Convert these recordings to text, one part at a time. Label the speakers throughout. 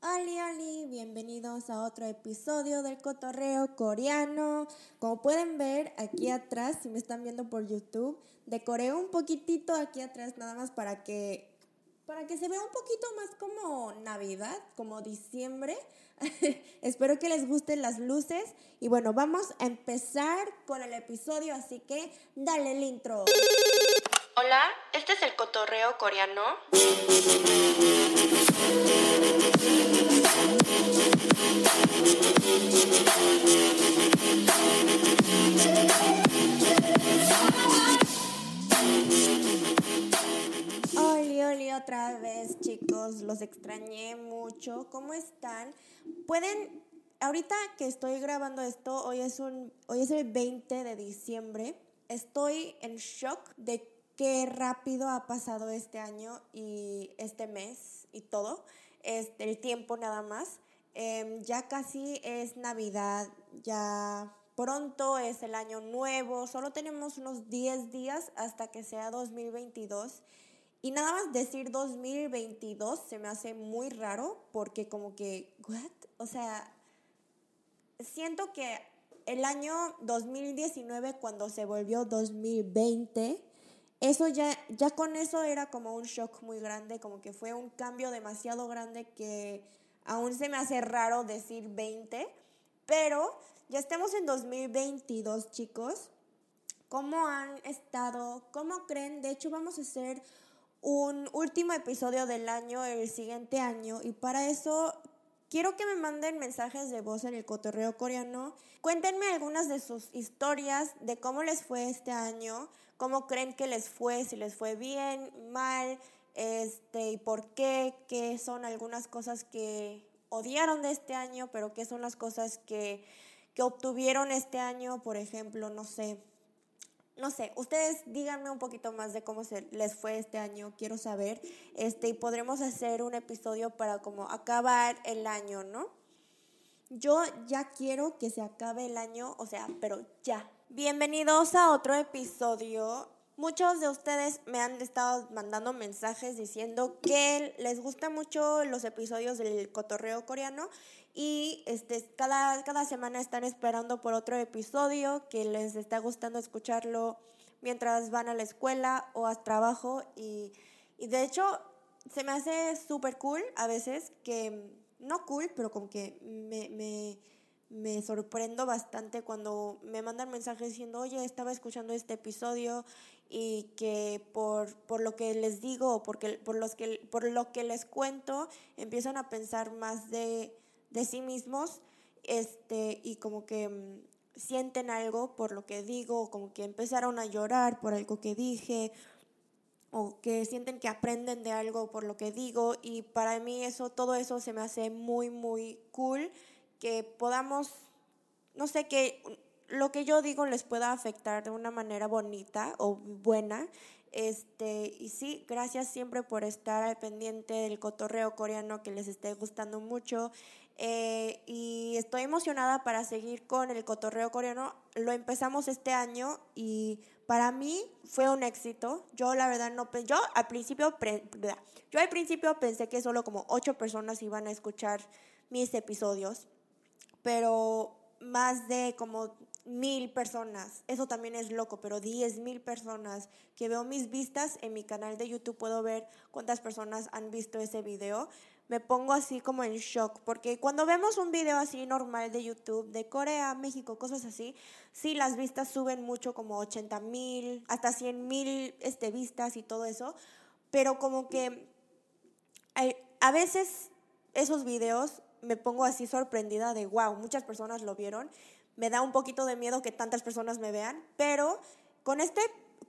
Speaker 1: Oli, oli, bienvenidos a otro episodio del cotorreo coreano. Como pueden ver aquí atrás, si me están viendo por YouTube, decoré un poquitito aquí atrás nada más para que para que se vea un poquito más como Navidad, como diciembre. Espero que les gusten las luces y bueno, vamos a empezar con el episodio, así que dale el intro.
Speaker 2: Hola, este es el cotorreo coreano.
Speaker 1: Otra vez, chicos, los extrañé mucho. ¿Cómo están? Pueden, ahorita que estoy grabando esto, hoy es un, hoy es el 20 de diciembre. Estoy en shock de qué rápido ha pasado este año y este mes y todo. Este, el tiempo nada más. Em, ya casi es Navidad, ya pronto es el año nuevo, solo tenemos unos 10 días hasta que sea 2022. Y nada más decir 2022 se me hace muy raro porque como que, ¿what? O sea, siento que el año 2019 cuando se volvió 2020, eso ya, ya con eso era como un shock muy grande, como que fue un cambio demasiado grande que aún se me hace raro decir 20, pero ya estamos en 2022, chicos. ¿Cómo han estado? ¿Cómo creen? De hecho, vamos a hacer un último episodio del año el siguiente año y para eso quiero que me manden mensajes de voz en el cotorreo coreano. Cuéntenme algunas de sus historias de cómo les fue este año, cómo creen que les fue, si les fue bien, mal, este, y por qué, qué son algunas cosas que odiaron de este año, pero qué son las cosas que, que obtuvieron este año, por ejemplo, no sé. No sé, ustedes díganme un poquito más de cómo se les fue este año, quiero saber, este, y podremos hacer un episodio para como acabar el año, ¿no? Yo ya quiero que se acabe el año, o sea, pero ya. Bienvenidos a otro episodio Muchos de ustedes me han estado mandando mensajes diciendo que les gustan mucho los episodios del cotorreo coreano y este, cada, cada semana están esperando por otro episodio que les está gustando escucharlo mientras van a la escuela o a trabajo y, y de hecho se me hace súper cool a veces que, no cool, pero como que me, me me sorprendo bastante cuando me mandan mensajes diciendo, oye, estaba escuchando este episodio y que por, por lo que les digo o porque, por, los que, por lo que les cuento, empiezan a pensar más de, de sí mismos este, y como que mm, sienten algo por lo que digo, como que empezaron a llorar por algo que dije, o que sienten que aprenden de algo por lo que digo, y para mí eso, todo eso se me hace muy, muy cool, que podamos, no sé, que lo que yo digo les pueda afectar de una manera bonita o buena. Este, y sí, gracias siempre por estar al pendiente del cotorreo coreano que les esté gustando mucho. Eh, y estoy emocionada para seguir con el cotorreo coreano. Lo empezamos este año y para mí fue un éxito. Yo la verdad no yo al principio yo al principio pensé que solo como ocho personas iban a escuchar mis episodios, pero más de como mil personas. Eso también es loco, pero diez mil personas que veo mis vistas en mi canal de YouTube, puedo ver cuántas personas han visto ese video. Me pongo así como en shock, porque cuando vemos un video así normal de YouTube, de Corea, México, cosas así, sí las vistas suben mucho, como 80 mil, hasta 100 mil este, vistas y todo eso, pero como que a veces esos videos me pongo así sorprendida de, wow, muchas personas lo vieron me da un poquito de miedo que tantas personas me vean, pero con este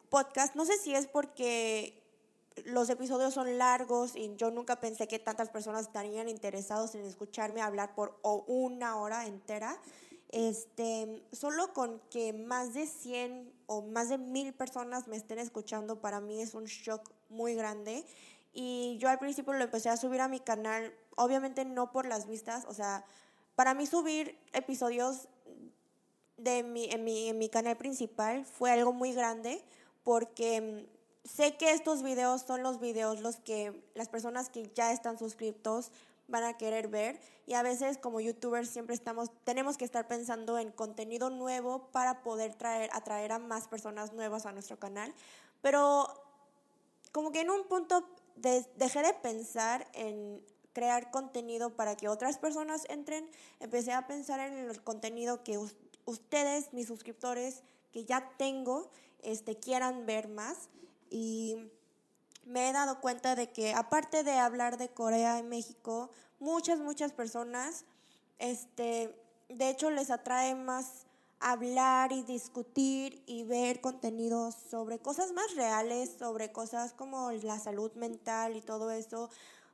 Speaker 1: podcast, no sé si es porque los episodios son largos y yo nunca pensé que tantas personas estarían interesados en escucharme hablar por una hora entera. Este, solo con que más de 100 o más de mil personas me estén escuchando, para mí es un shock muy grande. Y yo al principio lo empecé a subir a mi canal, obviamente no por las vistas, o sea, para mí subir episodios de mi, en, mi, en mi canal principal fue algo muy grande porque mm, sé que estos videos son los videos los que las personas que ya están suscritos van a querer ver y a veces como youtubers siempre estamos tenemos que estar pensando en contenido nuevo para poder traer atraer a más personas nuevas a nuestro canal. Pero como que en un punto dejé de pensar en crear contenido para que otras personas entren empecé a pensar en el contenido que ustedes mis suscriptores que ya tengo este quieran ver más y me he dado cuenta de que aparte de hablar de Corea y México, muchas, muchas personas, este, de hecho les atrae más hablar y discutir y ver contenidos sobre cosas más reales, sobre cosas como la salud mental y todo eso,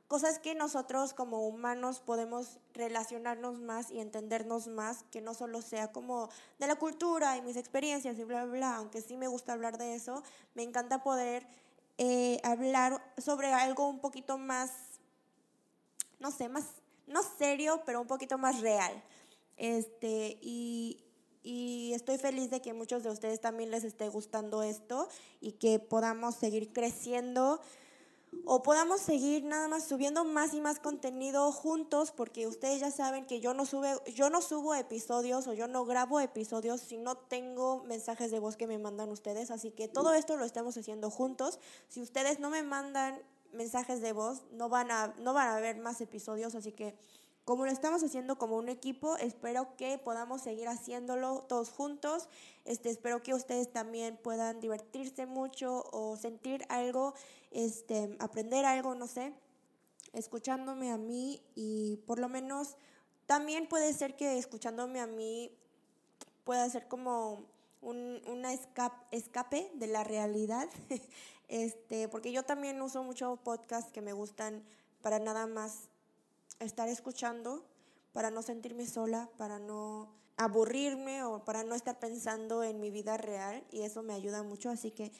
Speaker 1: cosas que nosotros como humanos podemos relacionarnos más y entendernos más, que no solo sea como de la cultura y mis experiencias y bla, bla, bla, aunque sí me gusta hablar de eso, me encanta poder eh, hablar sobre algo un poquito más, no sé, más, no serio, pero un poquito más real. Este, y, y estoy feliz de que muchos de ustedes también les esté gustando esto y que podamos seguir creciendo o podamos seguir nada más subiendo más y más contenido juntos porque ustedes ya saben que yo no sube yo no subo episodios o yo no grabo episodios si no tengo mensajes de voz que me mandan ustedes, así que todo esto lo estamos haciendo juntos. Si ustedes no me mandan mensajes de voz, no van a no van a ver más episodios, así que como lo estamos haciendo como un equipo, espero que podamos seguir haciéndolo todos juntos. Este, espero que ustedes también puedan divertirse mucho o sentir algo, este, aprender algo, no sé, escuchándome a mí y por lo menos también puede ser que escuchándome a mí pueda ser como un una escape de la realidad, este, porque yo también uso mucho podcasts que me gustan para nada más estar escuchando para no sentirme sola, para no aburrirme o para no estar pensando en mi vida real y eso me ayuda mucho, así que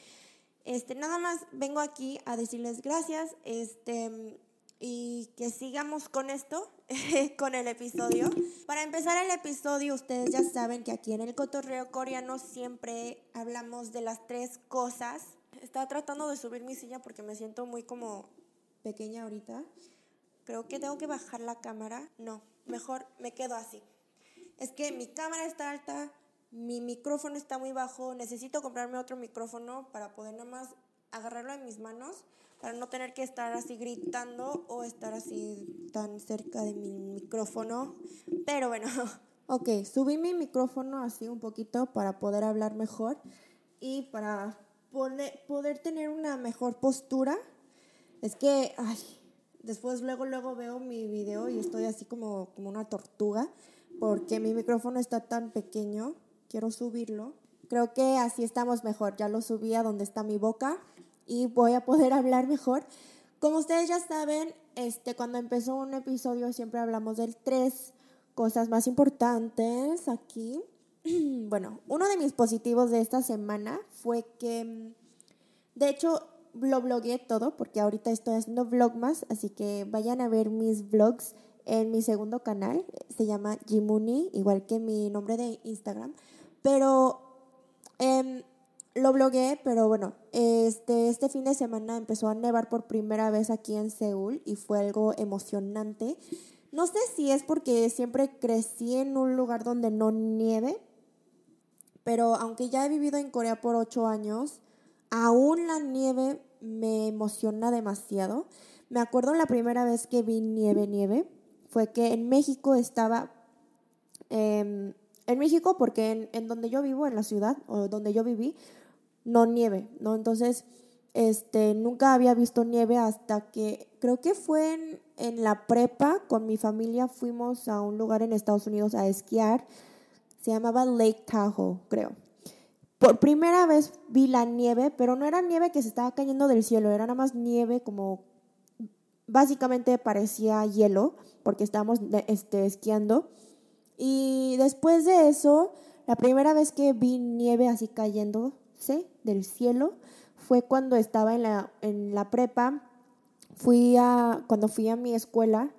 Speaker 1: este nada más vengo aquí a decirles gracias, este y que sigamos con esto, con el episodio. Para empezar el episodio, ustedes ya saben que aquí en el cotorreo coreano siempre hablamos de las tres cosas. Estaba tratando de subir mi silla porque me siento muy como pequeña ahorita. Creo que tengo que bajar la cámara. No, mejor me quedo así. Es que mi cámara está alta, mi micrófono está muy bajo, necesito comprarme otro micrófono para poder nada más agarrarlo en mis manos, para no tener que estar así gritando o estar así tan cerca de mi micrófono. Pero bueno, ok, subí mi micrófono así un poquito para poder hablar mejor y para poder, poder tener una mejor postura. Es que, ay, Después luego, luego veo mi video y estoy así como, como una tortuga porque mi micrófono está tan pequeño. Quiero subirlo. Creo que así estamos mejor. Ya lo subí a donde está mi boca y voy a poder hablar mejor. Como ustedes ya saben, este, cuando empezó un episodio siempre hablamos de tres cosas más importantes aquí. Bueno, uno de mis positivos de esta semana fue que, de hecho, lo blogué todo porque ahorita estoy haciendo vlogmas, así que vayan a ver mis vlogs en mi segundo canal, se llama Jimuni, igual que mi nombre de Instagram, pero em, lo blogué, pero bueno, este, este fin de semana empezó a nevar por primera vez aquí en Seúl y fue algo emocionante. No sé si es porque siempre crecí en un lugar donde no nieve, pero aunque ya he vivido en Corea por ocho años, aún la nieve me emociona demasiado. Me acuerdo la primera vez que vi nieve, nieve, fue que en México estaba, em, en México porque en, donde yo vivo, en la ciudad, o donde yo viví, no nieve, ¿no? Entonces, este, nunca había visto nieve hasta que, creo que fue en, en la prepa, con mi familia fuimos a un lugar en Estados Unidos a esquiar, se llamaba Lake Tahoe, creo. Por primera vez vi la nieve, pero no era nieve que se estaba cayendo del cielo, era nada más nieve como básicamente parecía hielo porque estábamos este, esquiando. Y después de eso, la primera vez que vi nieve así cayéndose del cielo fue cuando estaba en la, en la prepa. Fui a, cuando fui a mi escuela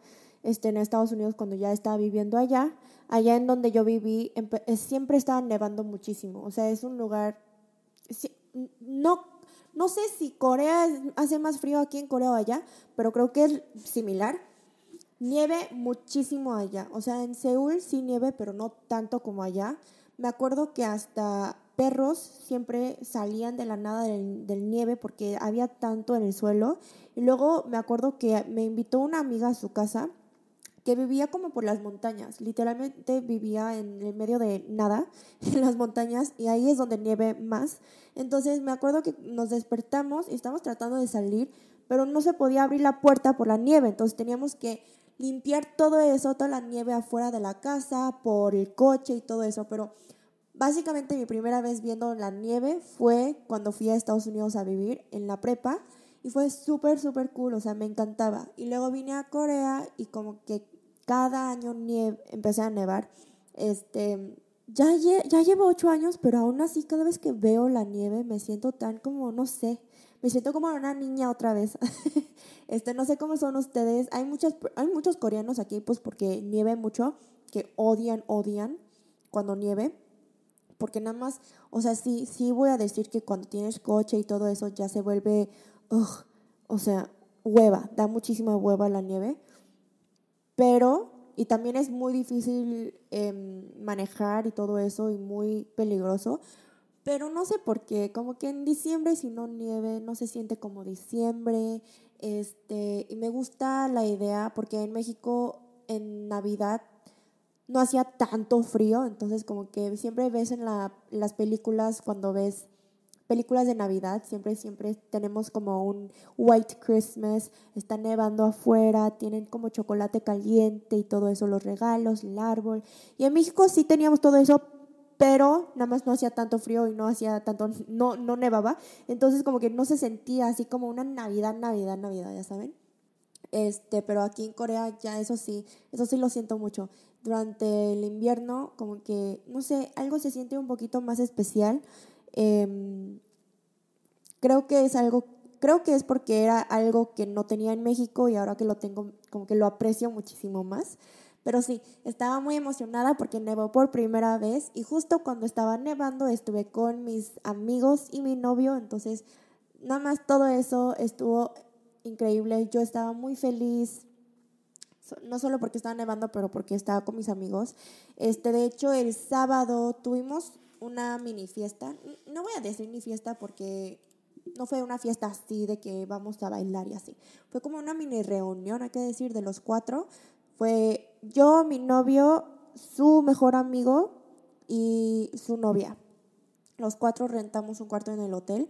Speaker 1: este, en Estados Unidos, cuando ya estaba viviendo allá allá en donde yo viví siempre estaba nevando muchísimo. O sea, es un lugar... No, no sé si Corea hace más frío aquí en Corea o allá, pero creo que es similar. Nieve muchísimo allá. O sea, en Seúl sí nieve, pero no tanto como allá. Me acuerdo que hasta perros siempre salían de la nada del, nieve porque había tanto en el suelo. Y luego me acuerdo que me invitó una amiga a su casa que vivía como por las montañas, literalmente vivía en el medio de nada, en las montañas, y ahí es donde nieve más. Entonces me acuerdo que nos despertamos y estábamos tratando de salir, pero no se podía abrir la puerta por la nieve, entonces teníamos que limpiar todo eso, toda la nieve afuera de la casa, por el coche y todo eso, pero Básicamente mi primera vez viendo la nieve fue cuando fui a Estados Unidos a vivir en la prepa y fue súper, súper cool, o sea, me encantaba. Y luego vine a Corea y como que cada año nieve, empecé a nevar. Este, ya, ya llevo ocho años, pero aún así cada vez que veo la nieve me siento tan como, no sé, me siento como una niña otra vez. este, no sé cómo son ustedes. Hay, muchas, hay muchos coreanos aquí, pues porque nieve mucho, que odian, odian cuando nieve porque nada más, o sea, sí, sí voy a decir que cuando tienes coche y todo eso ya se vuelve, o sea, hueva, da muchísima hueva la nieve, pero, y también es muy difícil em, manejar y todo eso y muy peligroso, pero no sé por qué, como que en diciembre si no nieve no se siente como diciembre, este, y me gusta la idea porque en México en Navidad no hacía tanto frío, entonces como que siempre ves en la, las películas, cuando ves películas de Navidad, siempre, siempre tenemos como un White Christmas, está nevando afuera, tienen como chocolate caliente y todo eso, los regalos, el árbol. Y en México sí teníamos todo eso, pero nada más no hacía tanto frío y no hacía tanto, no, no nevaba. Entonces como que no se sentía así como una Navidad, Navidad, Navidad, ya saben. Este, pero aquí en Corea ya eso sí, eso sí lo siento mucho durante el invierno, como que, no sé, algo se siente un poquito más especial. Em, creo que es algo, creo que es porque era algo que no tenía en México y ahora que lo tengo, como que lo aprecio muchísimo más. Pero sí, estaba muy emocionada porque nevó por primera vez y justo cuando estaba nevando estuve con mis amigos y mi novio, entonces nada más todo eso estuvo increíble. Yo estaba muy feliz, no solo porque estaba nevando, pero porque estaba con mis amigos. Este, de hecho, el sábado tuvimos una mini fiesta. No voy a decir ni fiesta porque no fue una fiesta así de que vamos a bailar y así. Fue como una mini reunión, hay que decir, de los cuatro. Fue yo, mi novio, su mejor amigo y su novia. Los cuatro rentamos un cuarto en el hotel,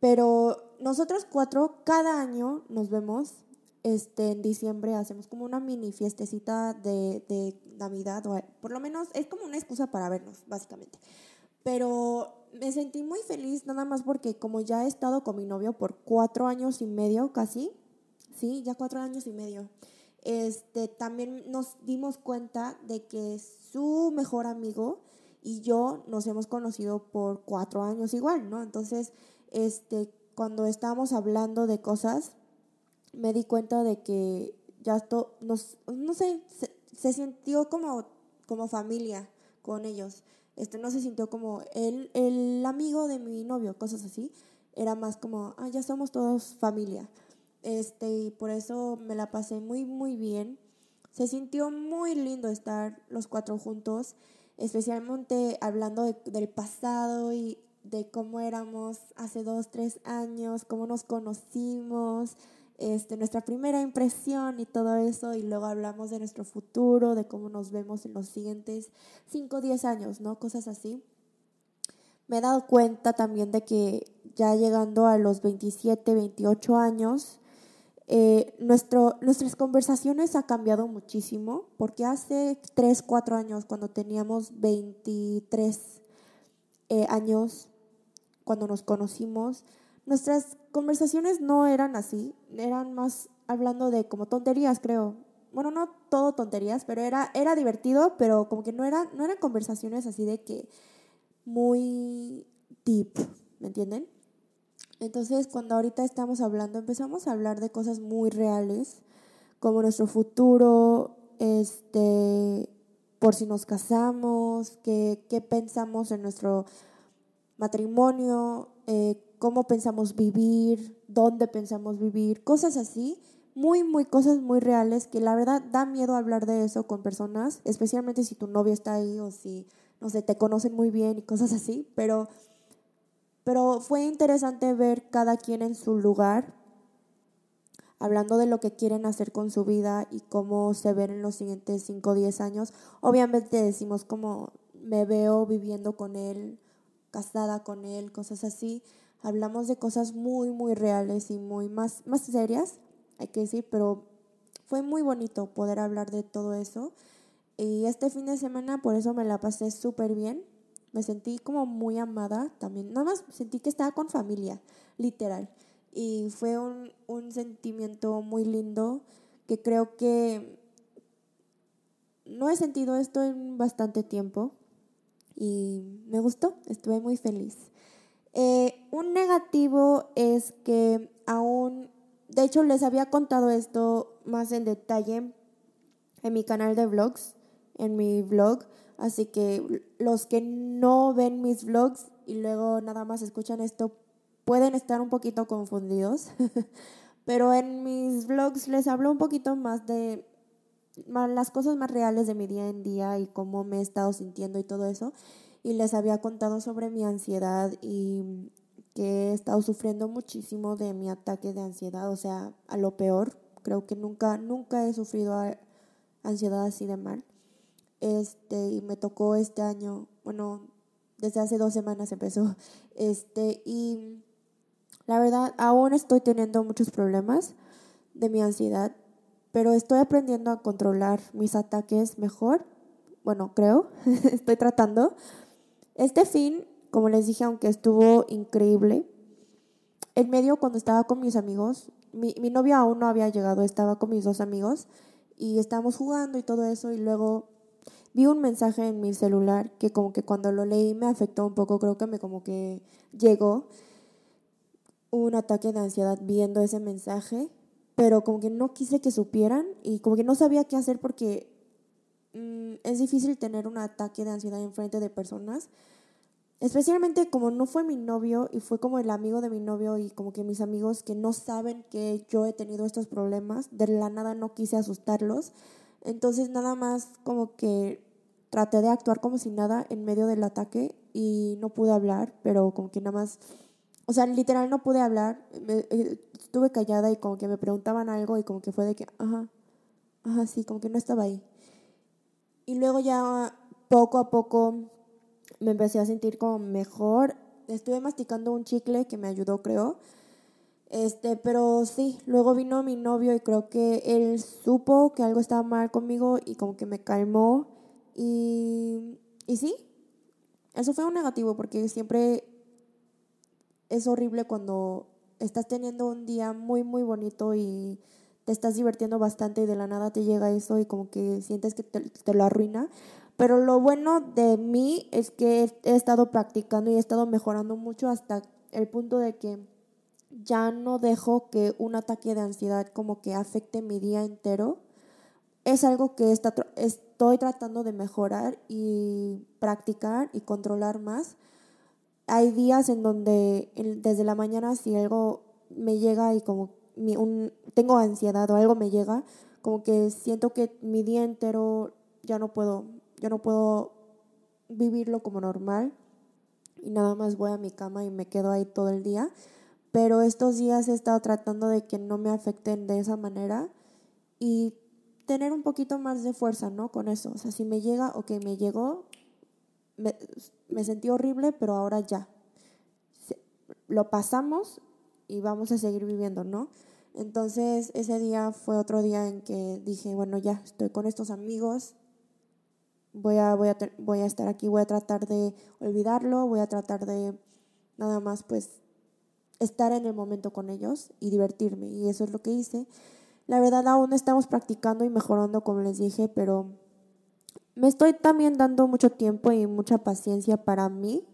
Speaker 1: pero nosotros cuatro cada año nos vemos este, en diciembre hacemos como una mini fiestecita de, de Navidad, o por lo menos es como una excusa para vernos, básicamente. Pero me sentí muy feliz nada más porque como ya he estado con mi novio por cuatro años y medio casi, sí, ya cuatro años y medio, este, también nos dimos cuenta de que su mejor amigo y yo nos hemos conocido por cuatro años igual, ¿no? Entonces, este, cuando estábamos hablando de cosas, me di cuenta de que ya esto, nos, no sé, se, sintió como, como familia con ellos. Este, no se sintió como el, el amigo de mi novio, cosas así. Era más como, ah, ya somos todos familia. Este, y por eso me la pasé muy, muy bien. Se sintió muy lindo estar los cuatro juntos, especialmente hablando del pasado y de cómo éramos hace dos, tres años, cómo nos conocimos, este, nuestra primera impresión y todo eso, y luego hablamos de nuestro futuro, de cómo nos vemos en los siguientes 5 o 10 años, ¿no? Cosas así. Me he dado cuenta también de que ya llegando a los 27, 28 años, eh, nuestro, nuestras conversaciones ha cambiado muchísimo, porque hace 3, 4 años, cuando teníamos 23 eh, años, cuando nos conocimos, nuestras conversaciones no eran así, eran más hablando de como tonterías, creo. Bueno, no todo tonterías, pero era, era divertido, pero como que no, no eran conversaciones así de que muy deep, ¿me entienden? Entonces, cuando ahorita estamos hablando, empezamos a hablar de cosas muy reales, como nuestro futuro, este, por si nos casamos, qué, qué pensamos en nuestro matrimonio, eh, cómo pensamos vivir, dónde pensamos vivir, cosas así, muy, muy cosas muy reales que la verdad da miedo hablar de eso con personas, especialmente si tu novio está ahí o si, no sé, te conocen muy bien y cosas así, pero, pero fue interesante ver cada quien en su lugar, hablando de lo que quieren hacer con su vida y cómo se ven en los siguientes 5 o 10 años. Obviamente decimos como me veo viviendo con él, casada con él, cosas así. Hablamos de cosas muy, muy reales y muy más, más serias hay que decir, pero fue muy bonito poder hablar de todo eso. Y este fin de semana por eso me la pasé súper bien. Me sentí como muy amada también. Nada más sentí que estaba con familia, literal. Y fue un, un sentimiento muy lindo que creo que no he sentido esto en bastante tiempo. Y me gustó, estuve muy feliz. Eh, un negativo es que aún de hecho, les había contado esto más en detalle en mi canal de vlogs, en mi vlog. Así que los que no ven mis vlogs y luego nada más escuchan esto pueden estar un poquito confundidos. Pero en mis vlogs les hablo un poquito más de las cosas más reales de mi día en día y cómo me he estado sintiendo y todo eso. Y les había contado sobre mi ansiedad y que he estado sufriendo muchísimo de mi ataque de ansiedad, o sea, a lo peor. Creo que nunca, nunca he sufrido ansiedad así de mal. Este, y me tocó este año, bueno, desde hace dos semanas empezó. Este, y la verdad, aún estoy teniendo muchos problemas de mi ansiedad, pero estoy aprendiendo a controlar mis ataques mejor. Bueno, creo, estoy tratando. Este fin como les dije, aunque estuvo increíble, en medio cuando estaba con mis amigos, mi, mi novio aún no había llegado, estaba con mis dos amigos y estábamos jugando y todo eso y luego vi un mensaje en mi celular que como que cuando lo leí me afectó un poco, creo que me como que llegó un ataque de ansiedad viendo ese mensaje, pero como que no quise que supieran y como que no sabía qué hacer porque mm, es difícil tener un ataque de ansiedad en frente de personas especialmente como no fue mi novio y fue como el amigo de mi novio y como que mis amigos que no saben que yo he tenido estos problemas, de la nada no quise asustarlos. Entonces nada más como que traté de actuar como si nada en medio del ataque y no pude hablar, pero como que nada más, o sea, literal no pude hablar, eh, estuve callada y como que me preguntaban algo y como que fue de que, ajá, ajá, sí, como que no estaba ahí. Y luego ya poco a poco me empecé a sentir como mejor. Estuve masticando un chicle que me ayudó, creo. Este, pero sí, luego vino mi novio y creo que él supo que algo estaba mal conmigo y como que me calmó. Y, y sí, eso fue un negativo porque siempre es horrible cuando estás teniendo un día muy, muy bonito y te estás divirtiendo bastante y de la nada te llega eso y como que sientes que te, te lo arruina. Pero lo bueno de mí es que he estado practicando y he estado mejorando mucho hasta el punto de que ya no dejo que un ataque de ansiedad como que afecte mi día entero. Es algo que estoy tratando de mejorar y practicar y controlar más. Hay días en donde desde la mañana si algo me llega y como un, tengo ansiedad o algo me llega, como que siento que mi día entero ya no puedo yo no puedo vivirlo como normal y nada más voy a mi cama y me quedo ahí todo el día. Pero estos días he estado tratando de que no me afecten de esa manera y tener un poquito más de fuerza, ¿no? Con eso. O sea, si me llega, ok, me llegó, me, me sentí horrible, pero ahora ya. Lo pasamos y vamos a seguir viviendo, ¿no? Entonces ese día fue otro día en que dije, bueno, ya estoy con estos amigos, voy a, voy, a, voy a estar aquí, voy a tratar de olvidarlo, voy a tratar de nada más pues estar en el momento con ellos y divertirme. Y eso es lo que hice. La verdad aún estamos practicando y mejorando como les dije, pero me estoy también dando mucho tiempo y mucha paciencia para mí,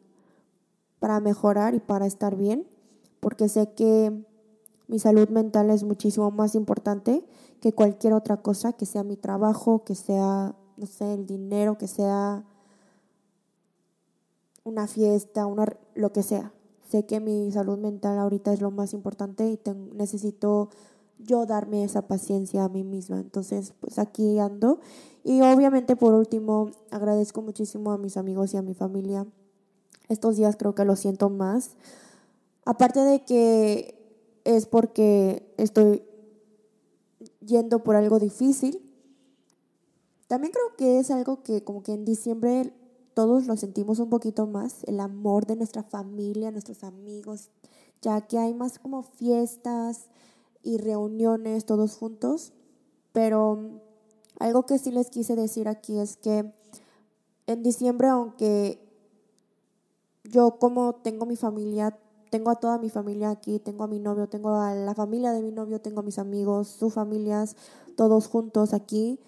Speaker 1: para mejorar y para estar bien, porque sé que mi salud mental es muchísimo más importante que cualquier otra cosa, que sea mi trabajo, que sea no sé, el dinero, que sea una fiesta, una, lo que sea. Sé que mi salud mental ahorita es lo más importante y necesito yo darme esa paciencia a mí misma. Entonces, pues aquí ando. Y obviamente, por último, agradezco muchísimo a mis amigos y a mi familia. Estos días creo que lo siento más. Aparte de que es porque estoy yendo por algo difícil. También creo que es algo que como que en diciembre todos lo sentimos un poquito más, el amor de nuestra familia, nuestros amigos, ya que hay más como fiestas y reuniones todos juntos. Pero algo que sí les quise decir aquí es que en diciembre, aunque yo como tengo mi familia, tengo a toda mi familia aquí, tengo a mi novio, tengo a la familia de mi novio, tengo a mis amigos, sus familias, todos juntos aquí.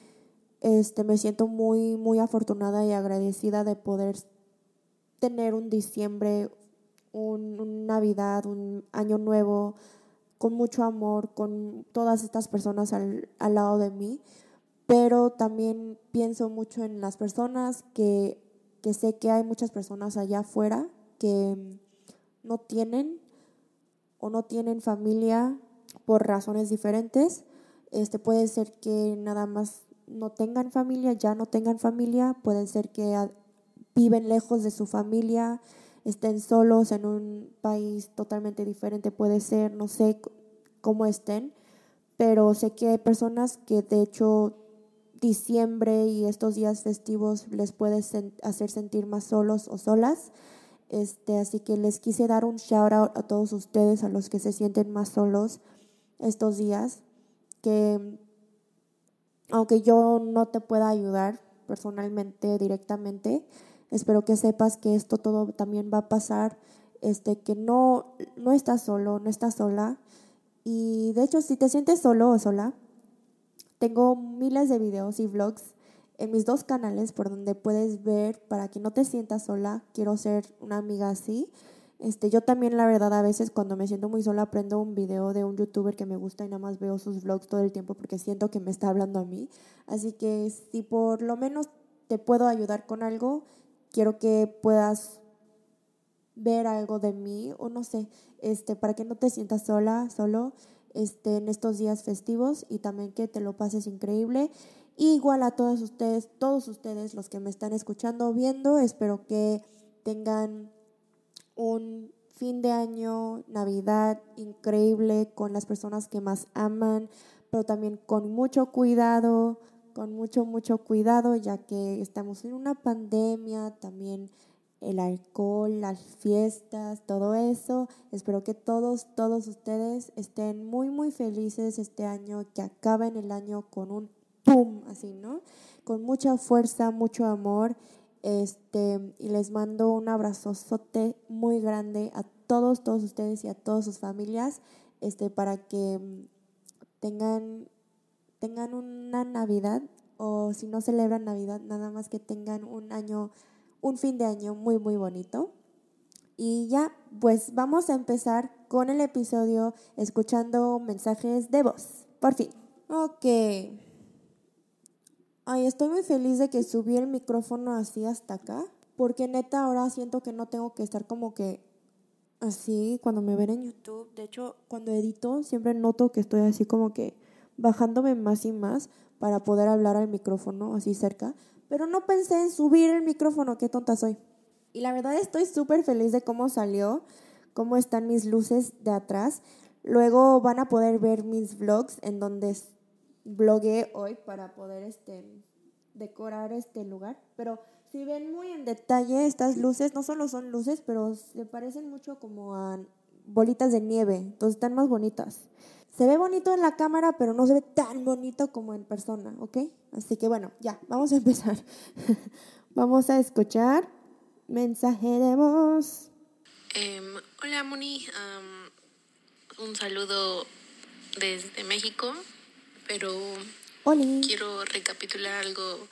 Speaker 1: Este, me siento muy, muy afortunada y agradecida de poder tener un diciembre, un, Navidad, un año nuevo, con mucho amor, con todas estas personas al, al lado de mí. Pero también pienso mucho en las personas que, que sé que hay muchas personas allá afuera que no tienen o no tienen familia por razones diferentes. Este puede ser que nada más no tengan familia, ya no tengan familia, puede ser que viven lejos de su familia, estén solos en un país totalmente diferente, puede ser, no sé cómo estén, pero sé que hay personas que de hecho diciembre y estos días festivos les puede hacer sentir más solos o solas. Este, así que les quise dar un shout out a todos ustedes, a los que se sienten más solos estos días, que aunque yo no te pueda ayudar personalmente, directamente, espero que sepas que esto todo también va a pasar, este, que no, no estás solo, no estás sola. Y de hecho, si te sientes solo o sola, tengo miles de videos y vlogs en mis dos canales por donde puedes ver para que no te sientas sola. Quiero ser una amiga así. Este, yo también, la verdad, a veces cuando me siento muy sola, prendo un video de un youtuber que me gusta y nada más veo sus vlogs todo el tiempo porque siento que me está hablando a mí. Así que si por lo menos te puedo ayudar con algo, quiero que puedas ver algo de mí o no sé, este, para que no te sientas sola, solo este, en estos días festivos y también que te lo pases increíble Igual a todos ustedes, todos ustedes los que me están escuchando, viendo, espero que tengan un fin de año, Navidad increíble con las personas que más aman, pero también con mucho cuidado, con mucho, mucho cuidado, ya que estamos en una pandemia, también el alcohol, las fiestas, todo eso. Espero que todos, todos ustedes estén muy, muy felices este año, que acaben el año con un ¡pum! Así, ¿no? Con mucha fuerza, mucho amor. Este, y les mando un abrazote muy grande a todos, todos ustedes y a todas sus familias, este, para que mm, tengan, tengan una Navidad, o si no celebran Navidad, nada más que tengan un año, un fin de año muy, muy bonito. Y ya, pues vamos a empezar con el episodio escuchando mensajes de voz. Por fin. Ok. Ay, estoy muy feliz de que subí el micrófono así hasta acá, porque neta ahora siento que no tengo que estar como que así cuando me ven en YouTube. De hecho, cuando edito siempre noto que estoy así como que bajándome más y más para poder hablar al micrófono así cerca, pero no pensé en subir el micrófono, qué tonta soy. Y la verdad estoy súper feliz de cómo salió, cómo están mis luces de atrás. Luego van a poder ver mis vlogs en donde blogué hoy para poder este, decorar este lugar. Pero si ven muy en detalle estas luces, no solo son luces, pero se parecen mucho como a bolitas de nieve, entonces están más bonitas. Se ve bonito en la cámara, pero no se ve tan bonito como en persona, ¿ok? Así que bueno, ya, vamos a empezar. vamos a escuchar mensaje de voz.
Speaker 3: Em, hola, Moni. un saludo desde México pero quiero recapitular algo.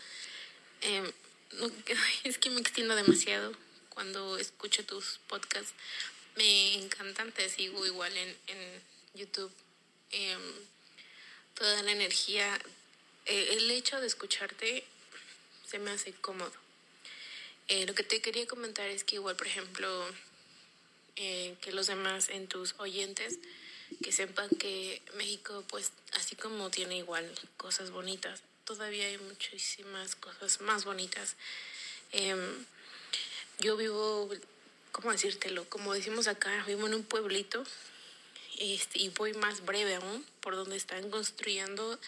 Speaker 3: Em, es que me extiendo demasiado cuando escucho tus podcasts. Me encantan, te sigo igual en, en YouTube. Em, toda la energía, eh, el hecho de escucharte se me hace cómodo. Eh, lo que te quería comentar es que igual, por ejemplo, eh, que los demás en tus oyentes que sepan que México, pues así como tiene igual cosas bonitas, todavía hay muchísimas cosas más bonitas. Em, yo vivo, ¿cómo decírtelo? Como decimos acá, vivo en un pueblito este, y voy más breve aún, por donde están construyendo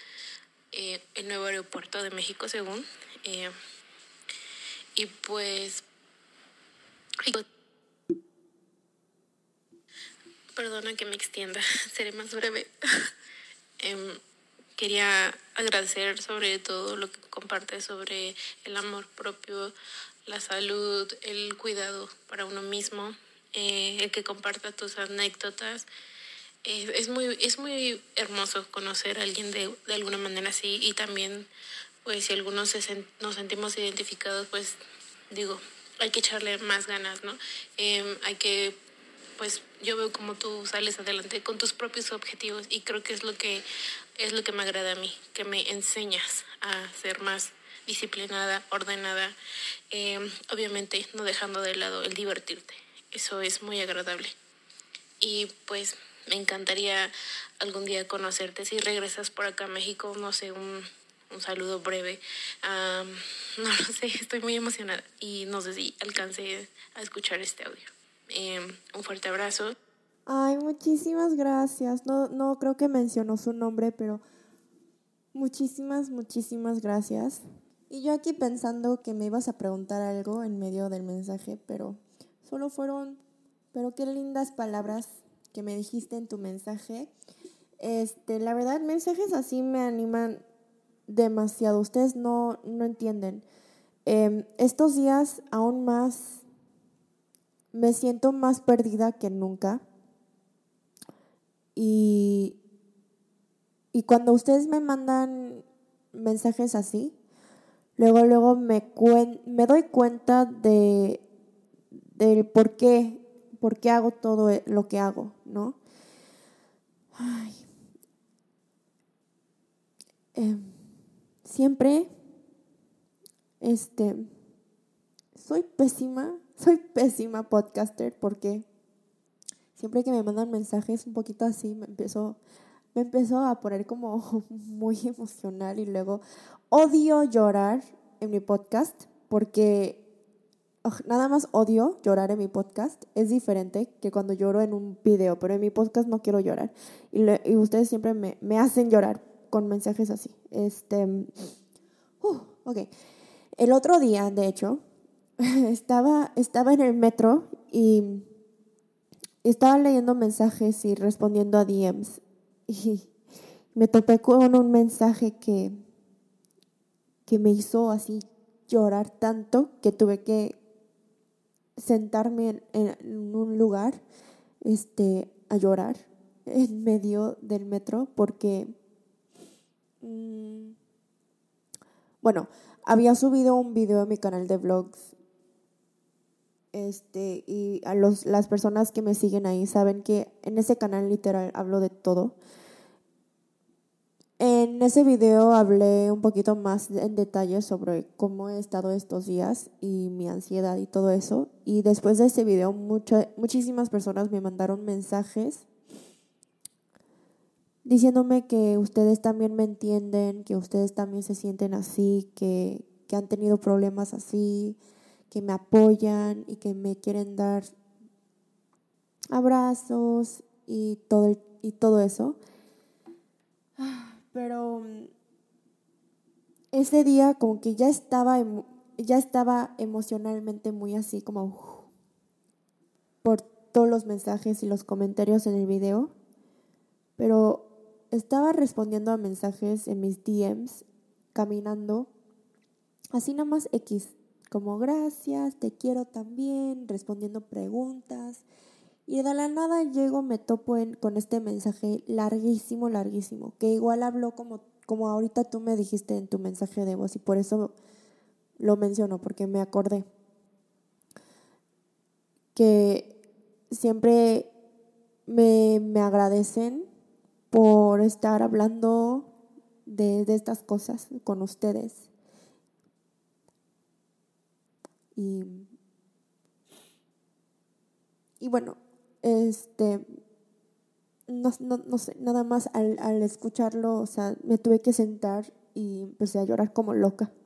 Speaker 3: eh, el nuevo aeropuerto de México, según. Eh, y pues... Perdona que me extienda, seré más breve. Em, quería agradecer sobre todo lo que compartes sobre el amor propio, la salud, el cuidado para uno mismo, eh, el que comparta tus anécdotas. es, muy, es muy hermoso conocer a alguien de, de alguna manera así y también, pues si algunos se nos sentimos identificados, pues digo, hay que echarle más ganas, ¿no? Em, hay que, pues yo veo como tú sales adelante con tus propios objetivos y creo que es lo que es lo que me agrada a mí, que me enseñas a ser más disciplinada, ordenada, em, obviamente no dejando de lado el divertirte. Eso es muy agradable. Y pues me encantaría algún día conocerte. Si regresas por acá a México, no sé, un, un saludo breve. no lo sé, estoy muy emocionada y no sé si alcance a escuchar este audio. Em, un fuerte abrazo.
Speaker 1: Ay, muchísimas gracias. No, no creo que mencionó su nombre, pero muchísimas, muchísimas gracias. Y yo aquí pensando que me ibas a preguntar algo en medio del mensaje, pero solo fueron, pero qué lindas palabras que me dijiste en tu mensaje. Este, la verdad, mensajes así me animan demasiado. Ustedes no, no entienden. Em, estos días aún más me siento más perdida que nunca. Y, y cuando ustedes me mandan mensajes así, luego, luego me, me doy cuenta de del por qué, por qué hago todo e, lo que hago, ¿no? Em, siempre, este, soy pésima, soy pésima podcaster porque siempre que me mandan mensajes un poquito así, me empezó, me empezó a poner como muy emocional y luego odio llorar en mi podcast porque nada más odio llorar en mi podcast. Es diferente que cuando lloro en un video, pero en mi podcast no quiero llorar. Y, y ustedes siempre me, me hacen llorar con mensajes así. Este, uh, ok. El otro día, de hecho, estaba, estaba en el metro y estaba leyendo mensajes y respondiendo a DMs y me topé con un mensaje que, que me hizo así llorar tanto que tuve que sentarme en, un lugar este, a llorar en medio del metro porque Mm. Bueno, había subido un video en mi canal de vlogs. Este, y a los, las personas que me siguen ahí saben que en ese canal literal hablo de todo. En ese video hablé un poquito más en detalle sobre cómo he estado estos días y mi ansiedad y todo eso. Y después de ese video, muchísimas personas me mandaron mensajes diciéndome que ustedes también me entienden, que ustedes también se sienten así, que, han tenido problemas así, que me apoyan y que me quieren dar abrazos y todo, y todo eso. Pero mm, ese día como que ya estaba, ya estaba emocionalmente muy así como por todos los mensajes y los comentarios en el video. Pero estaba respondiendo a mensajes en mis DMs, caminando, así nada más X, como gracias, te quiero también, respondiendo preguntas. Y de la nada llego, me topo con este mensaje larguísimo, larguísimo, que igual habló como, como ahorita tú me dijiste en tu mensaje de voz y por eso lo menciono, porque me acordé que siempre me, me agradecen por estar hablando de, estas cosas con ustedes. Y, y bueno, este, no, no, no sé, nada más al, al escucharlo, o sea, me tuve que sentar y empecé a llorar como loca.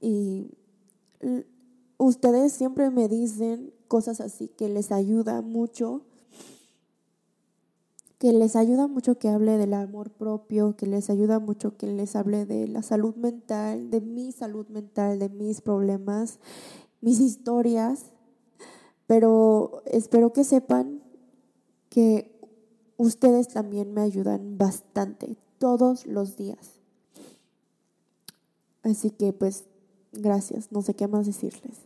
Speaker 1: Y ustedes siempre me dicen cosas así que les ayuda mucho, que les ayuda mucho que hable del amor propio, que les ayuda mucho que les hable de la salud mental, de mi salud mental, de mis problemas, mis historias, pero espero que sepan que ustedes también me ayudan bastante todos los días. Así que pues gracias, no sé qué más decirles.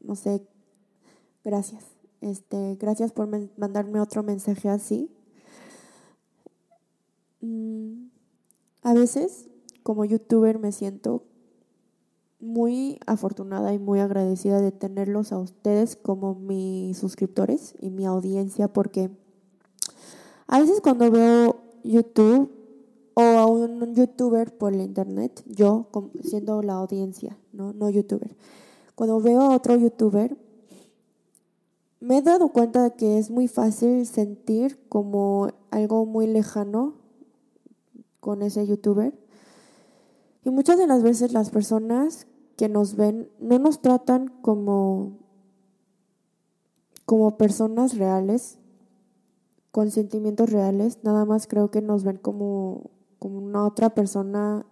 Speaker 1: No sé, gracias. Este, gracias por mandarme otro mensaje así. Mm, a veces, como youtuber, me siento muy afortunada y muy agradecida de tenerlos a ustedes como mis suscriptores y mi audiencia porque a veces cuando veo YouTube o a un youtuber por el internet, yo siendo la audiencia, no, no youtuber, cuando veo a otro youtuber, me he dado cuenta de que es muy fácil sentir como algo muy lejano con ese youtuber. Y muchas de las veces las personas que nos ven no nos tratan como, como personas reales, con sentimientos reales, nada más creo que nos ven como como una otra persona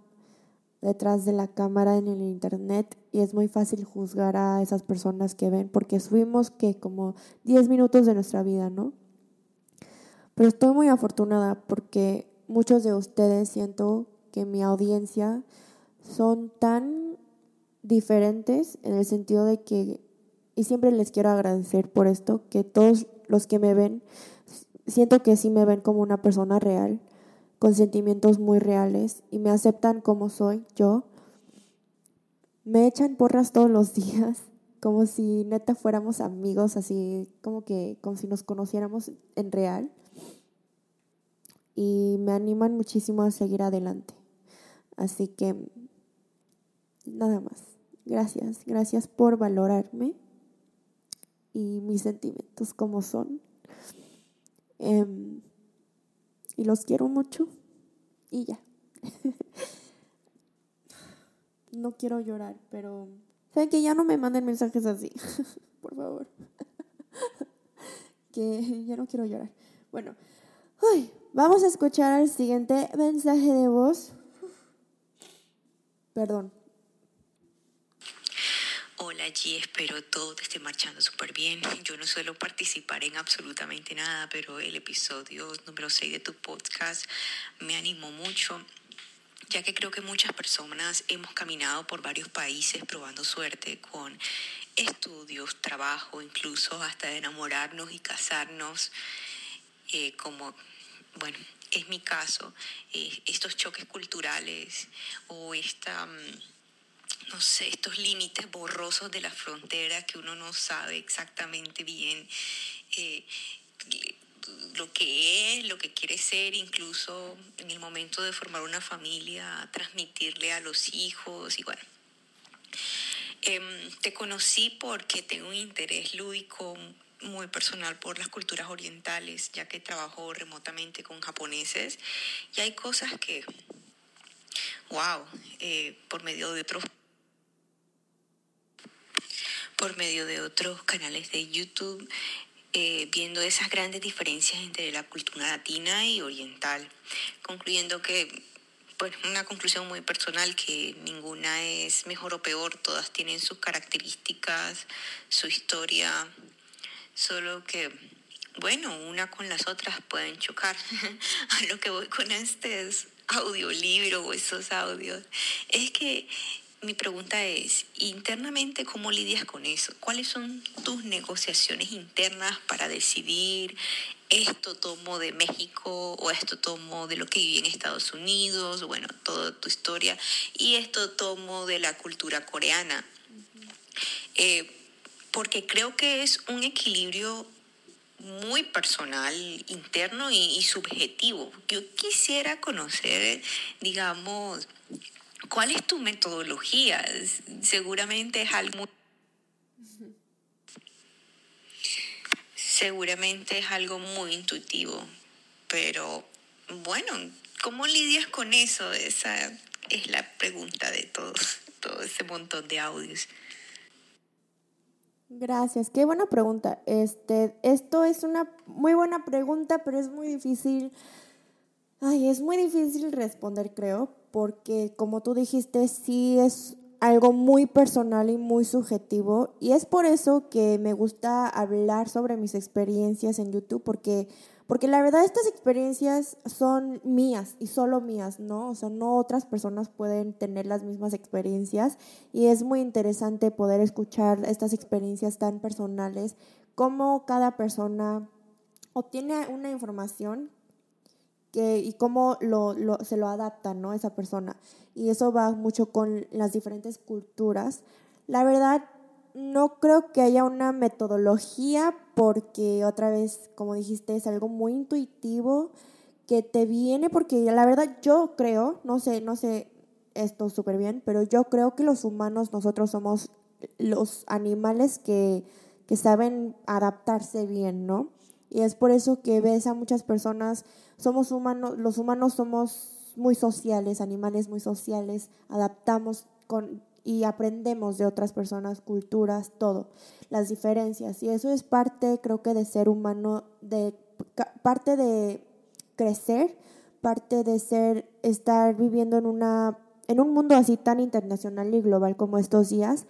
Speaker 1: detrás de la cámara en el internet y es muy fácil juzgar a esas personas que ven porque subimos que como 10 minutos de nuestra vida, ¿no? Pero estoy muy afortunada porque muchos de ustedes siento que mi audiencia son tan diferentes en el sentido de que, y siempre les quiero agradecer por esto, que todos los que me ven, siento que sí me ven como una persona real con sentimientos muy reales y me aceptan como soy yo. Me echan porras todos los días, como si neta fuéramos amigos, así como que como si nos conociéramos en real. Y me animan muchísimo a seguir adelante. Así que nada más. Gracias, gracias por valorarme y mis sentimientos como son. Em, y los quiero mucho y ya. no quiero llorar, pero saben que ya no me manden mensajes así, por favor. que ya no quiero llorar. Bueno, vamos a escuchar el siguiente mensaje de voz. Perdón,
Speaker 4: Hola G, espero todo te esté marchando súper bien. Yo no suelo participar en absolutamente nada, pero el episodio número 6 de tu podcast me animó mucho, ya que creo que muchas personas hemos caminado por varios países probando suerte con estudios, trabajo, incluso hasta enamorarnos y casarnos, eh, como, bueno, es mi caso, eh, estos choques culturales o esta... Mm, no sé, estos límites borrosos de la frontera que uno no sabe exactamente bien eh, lo que es, lo que quiere ser, incluso en el momento de formar una familia, transmitirle a los hijos y. Em, te conocí porque tengo un interés lúdico muy personal por las culturas orientales, ya que trabajo remotamente con japoneses y hay cosas que, wow, eh, por medio de otros por medio de otros canales de YouTube, eh, viendo esas grandes diferencias entre la cultura latina y oriental, concluyendo que, pues una conclusión muy personal, que ninguna es mejor o peor, todas tienen sus características, su historia, solo que, bueno, una con las otras pueden chocar. A lo que voy con este audiolibro o esos audios, es que mi pregunta es, internamente, ¿cómo lidias con eso? ¿Cuáles son tus negociaciones internas para decidir esto tomo de México o esto tomo de lo que viví en Estados Unidos, bueno, toda tu historia, y esto tomo de la cultura coreana? Eh, porque creo que es un equilibrio muy personal, interno y, subjetivo. Yo quisiera conocer, digamos, ¿Cuál es tu metodología? Seguramente es algo seguramente es algo muy intuitivo, pero bueno, ¿cómo lidias con eso? Esa es la pregunta de todos, todo ese montón de audios.
Speaker 1: Gracias, qué buena pregunta. Este, esto es una muy buena pregunta, pero es muy difícil. Ay, es muy difícil responder, creo, porque como tú dijiste, sí es algo muy personal y muy subjetivo. Y es por eso que me gusta hablar sobre mis experiencias en YouTube, porque porque la verdad estas experiencias son mías y solo mías, ¿no? O sea, no otras personas pueden tener las mismas experiencias y es muy interesante poder escuchar estas experiencias tan personales, cómo cada persona obtiene una información que, y cómo lo, se lo adapta, ¿no? Esa persona. Y eso va mucho con las diferentes culturas. La verdad, no creo que haya una metodología porque otra vez, como dijiste, es algo muy intuitivo que te viene porque la verdad yo creo, no sé, no sé esto súper bien, pero yo creo que los humanos, nosotros somos los animales que, que saben adaptarse bien, ¿no? Y es por eso que ves a muchas personas, somos humanos, los humanos somos muy sociales, animales muy sociales, adaptamos con y aprendemos de otras personas, culturas, todo, las diferencias. Y eso es parte, creo que, de ser humano, de parte de crecer, parte de ser, estar viviendo en una, en un mundo así tan internacional y global como estos días.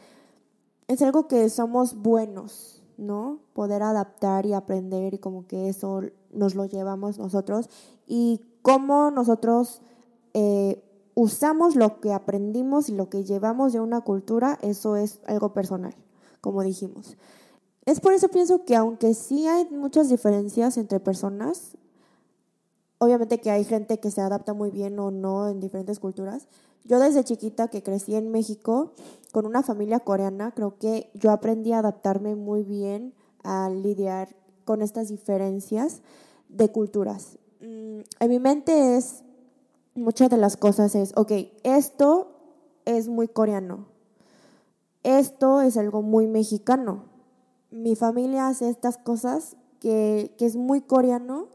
Speaker 1: Es algo que somos buenos, ¿no? Poder adaptar y aprender y como que eso nos lo llevamos nosotros y cómo nosotros eh, usamos lo que aprendimos y lo que llevamos de una cultura, eso es algo personal, como dijimos. Es por eso pienso que aunque sí hay muchas diferencias entre personas, obviamente que hay gente que se adapta muy bien o no en diferentes culturas. Yo desde chiquita que crecí en México con una familia coreana, creo que yo aprendí a adaptarme muy bien a lidiar con estas diferencias de culturas. Mm, en mi mente es muchas de las cosas es, ok, esto es muy coreano, esto es algo muy mexicano. Mi familia hace estas cosas que, que es muy coreano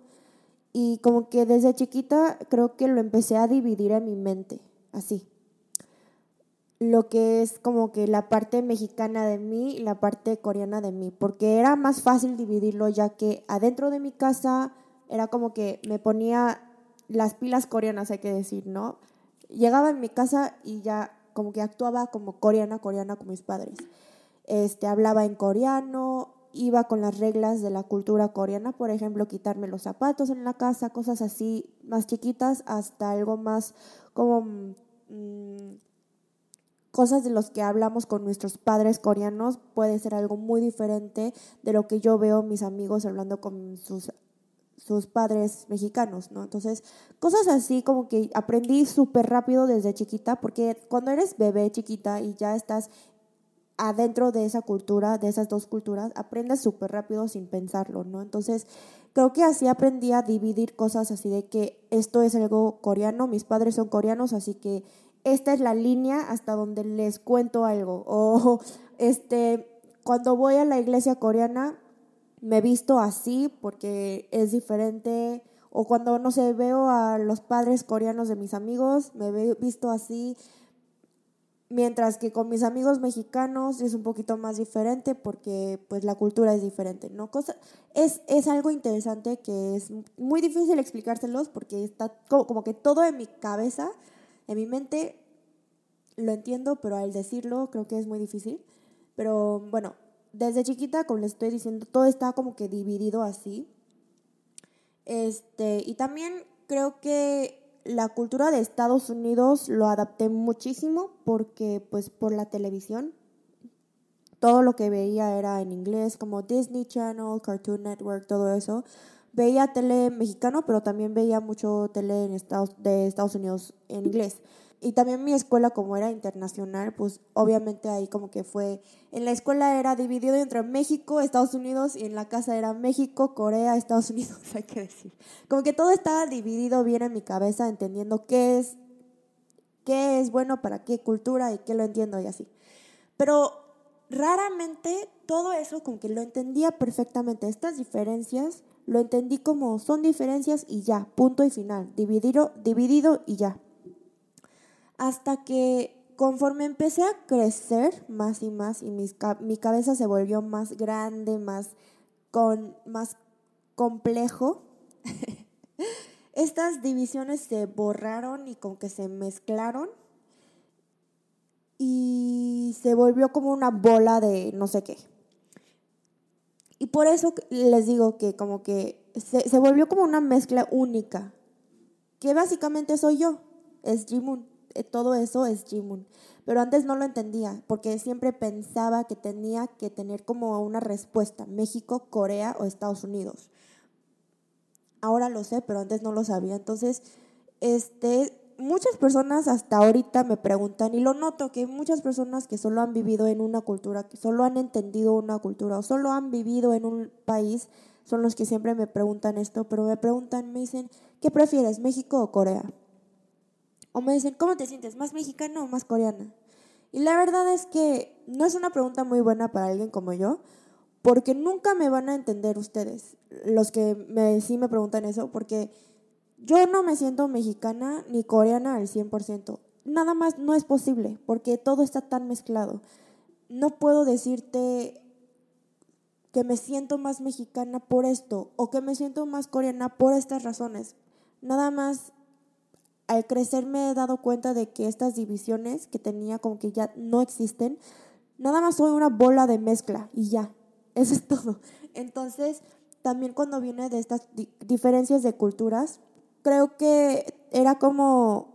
Speaker 1: y como que desde chiquita creo que lo empecé a dividir en mi mente, así. Lo que es como que la parte mexicana de mí y la parte coreana de mí, porque era más fácil dividirlo ya que adentro de mi casa era como que me ponía las pilas coreanas, hay que decir, ¿no? Llegaba en mi casa y ya como que actuaba como coreana, coreana con mis padres. Este, hablaba en coreano, iba con las reglas de la cultura coreana, por ejemplo, quitarme los zapatos en la casa, cosas así más chiquitas, hasta algo más como mm, cosas de los que hablamos con nuestros padres coreanos, puede ser algo muy diferente de lo que yo veo mis amigos hablando con sus sus padres mexicanos, ¿no? Entonces, cosas así como que aprendí súper rápido desde chiquita, porque cuando eres bebé chiquita y ya estás adentro de esa cultura, de esas dos culturas, aprendes súper rápido sin pensarlo, ¿no? Entonces, creo que así aprendí a dividir cosas así de que esto es algo coreano, mis padres son coreanos, así que esta es la línea hasta donde les cuento algo. O este, cuando voy a la iglesia coreana, me visto así porque es diferente. O cuando, no sé, veo a los padres coreanos de mis amigos, me he visto así. Mientras que con mis amigos mexicanos es un poquito más diferente porque pues la cultura es diferente, ¿no? Cosa, es, es algo interesante que es muy difícil explicárselos porque está como, como que todo en mi cabeza, en mi mente, lo entiendo, pero al decirlo creo que es muy difícil. Pero bueno, desde chiquita, como les estoy diciendo, todo está como que dividido así. Este, y también creo que la cultura de Estados Unidos lo adapté muchísimo porque pues por la televisión todo lo que veía era en inglés, como Disney Channel, Cartoon Network, todo eso. Veía tele mexicano, pero también veía mucho tele en Estados, de Estados Unidos en inglés y también mi escuela como era internacional, pues obviamente ahí como que fue, en la escuela era dividido entre México, Estados Unidos y en la casa era México, Corea, Estados Unidos, hay que decir. Como que todo estaba dividido bien en mi cabeza, entendiendo qué es, qué es bueno para qué cultura y qué lo entiendo y así. Pero raramente todo eso como que lo entendía perfectamente, estas diferencias Lo entendí como son diferencias y ya, punto y final, dividido, dividido y ya. Hasta que conforme empecé a crecer más y más y mi cabeza se volvió más grande, más, con, más complejo, estas divisiones se borraron y con que se mezclaron y se volvió como una bola de no sé qué. Y por eso les digo que como que se, se volvió como una mezcla única, que básicamente soy yo, es Jimun, todo eso es Jimun. Pero antes no lo entendía, porque siempre pensaba que tenía que tener como una respuesta, México, Corea o Estados Unidos. Ahora lo sé, pero antes no lo sabía. Entonces, este, muchas personas hasta ahorita me preguntan, y lo noto, que muchas personas que solo han vivido en una cultura, que solo han entendido una cultura o solo han vivido en un país, son los que siempre me preguntan esto, pero me preguntan, me dicen, ¿qué prefieres, México o Corea? O me dicen, ¿cómo te sientes, más mexicano o más coreana? Y la verdad es que no es una pregunta muy buena para alguien como yo, porque nunca me van a entender ustedes, los que me, sí me preguntan eso, porque yo no me siento mexicana ni coreana al 100%. Nada más no es posible porque todo está tan mezclado. No puedo decirte que me siento más mexicana por esto o que me siento más coreana por estas razones. Nada más al crecer me he dado cuenta de que estas divisiones que tenía como que ya no existen. Nada más soy una bola de mezcla y ya. Eso es todo. Entonces, también cuando viene de estas diferencias de culturas, creo que era como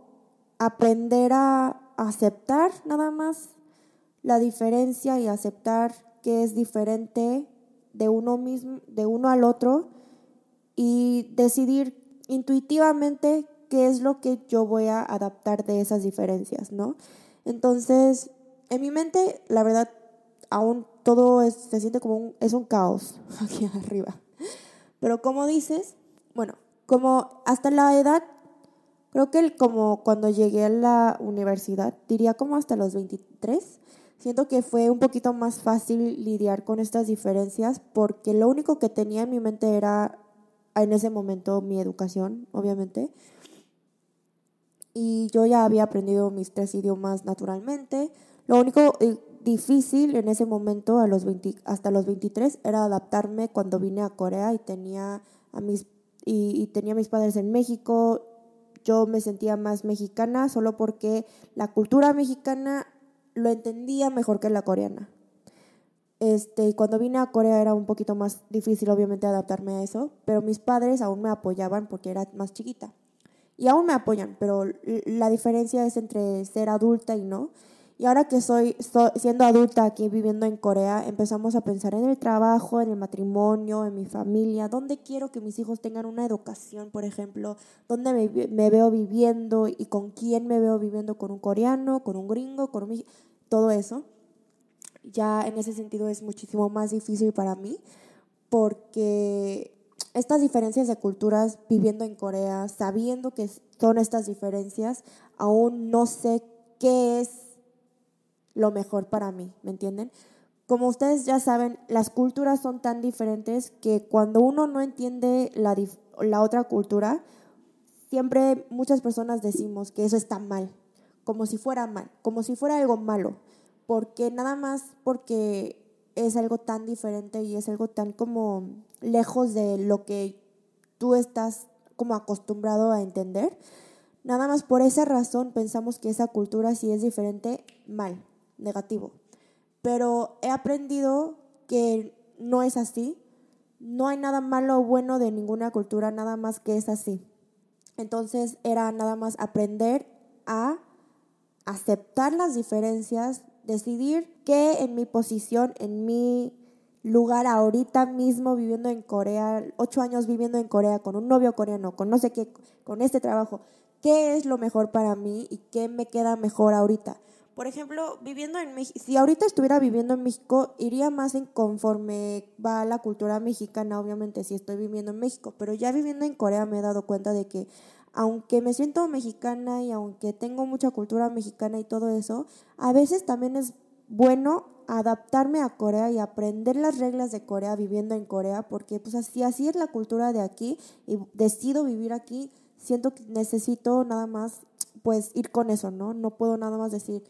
Speaker 1: aprender a aceptar nada más la diferencia y aceptar que es diferente de uno mismo, de uno al otro y decidir intuitivamente qué es lo que yo voy a adaptar de esas diferencias, ¿no? Entonces, en mi mente, la verdad, aún todo se siente como un, es un caos aquí arriba. Pero como dices, bueno, como hasta la edad, creo que como cuando llegué a la universidad, diría como hasta los 23, siento que fue un poquito más fácil lidiar con estas diferencias porque lo único que tenía en mi mente era en ese momento mi educación, obviamente. Y yo ya había aprendido mis tres idiomas naturalmente. Lo único eh, difícil en ese momento, a los hasta los 23, era adaptarme cuando vine a Corea y tenía a mis y, tenía mis padres en México. Yo me sentía más mexicana solo porque la cultura mexicana lo entendía mejor que la coreana. Este, cuando vine a Corea era un poquito más difícil, obviamente, adaptarme a eso, pero mis padres aún me apoyaban porque era más chiquita. Y aún me apoyan, pero la diferencia es entre ser adulta y no. Y ahora que soy, siendo adulta aquí viviendo en Corea, empezamos a pensar en el trabajo, en el matrimonio, en mi familia, dónde quiero que mis hijos tengan una educación, por ejemplo, dónde me, me veo viviendo y con quién me veo viviendo, con un coreano, con un gringo, con un todo eso. Ya en ese sentido es muchísimo más difícil para mí porque estas diferencias de culturas viviendo en Corea, sabiendo que son estas diferencias, aún no sé qué es lo mejor para mí, ¿me entienden? Como ustedes ya saben, las culturas son tan diferentes que cuando uno no entiende la, la otra cultura, siempre muchas personas decimos que eso está mal, como si fuera mal, como si fuera algo malo, porque nada más porque es algo tan diferente y es algo tan como lejos de lo que tú estás como acostumbrado a entender, nada más por esa razón pensamos que esa cultura si es diferente, mal negativo. Pero he aprendido que no es así. No hay nada malo o bueno de ninguna cultura, nada más que es así. Entonces era nada más aprender a aceptar las diferencias, decidir que en mi posición, en mi lugar ahorita mismo viviendo en Corea, ocho años viviendo en Corea con un novio coreano, con no sé qué, con este trabajo, qué es lo mejor para mí y qué me queda mejor ahorita. Por ejemplo, viviendo en México, si ahorita estuviera viviendo en México, iría más en conforme va la cultura mexicana, obviamente, si estoy viviendo en México, pero ya viviendo en Corea me he dado cuenta de que aunque me siento mexicana y aunque tengo mucha cultura mexicana y todo eso, a veces también es bueno adaptarme a Corea y aprender las reglas de Corea viviendo en Corea, porque pues así, así es la cultura de aquí y decido vivir aquí, siento que necesito nada más pues ir con eso, ¿no? No puedo nada más decir,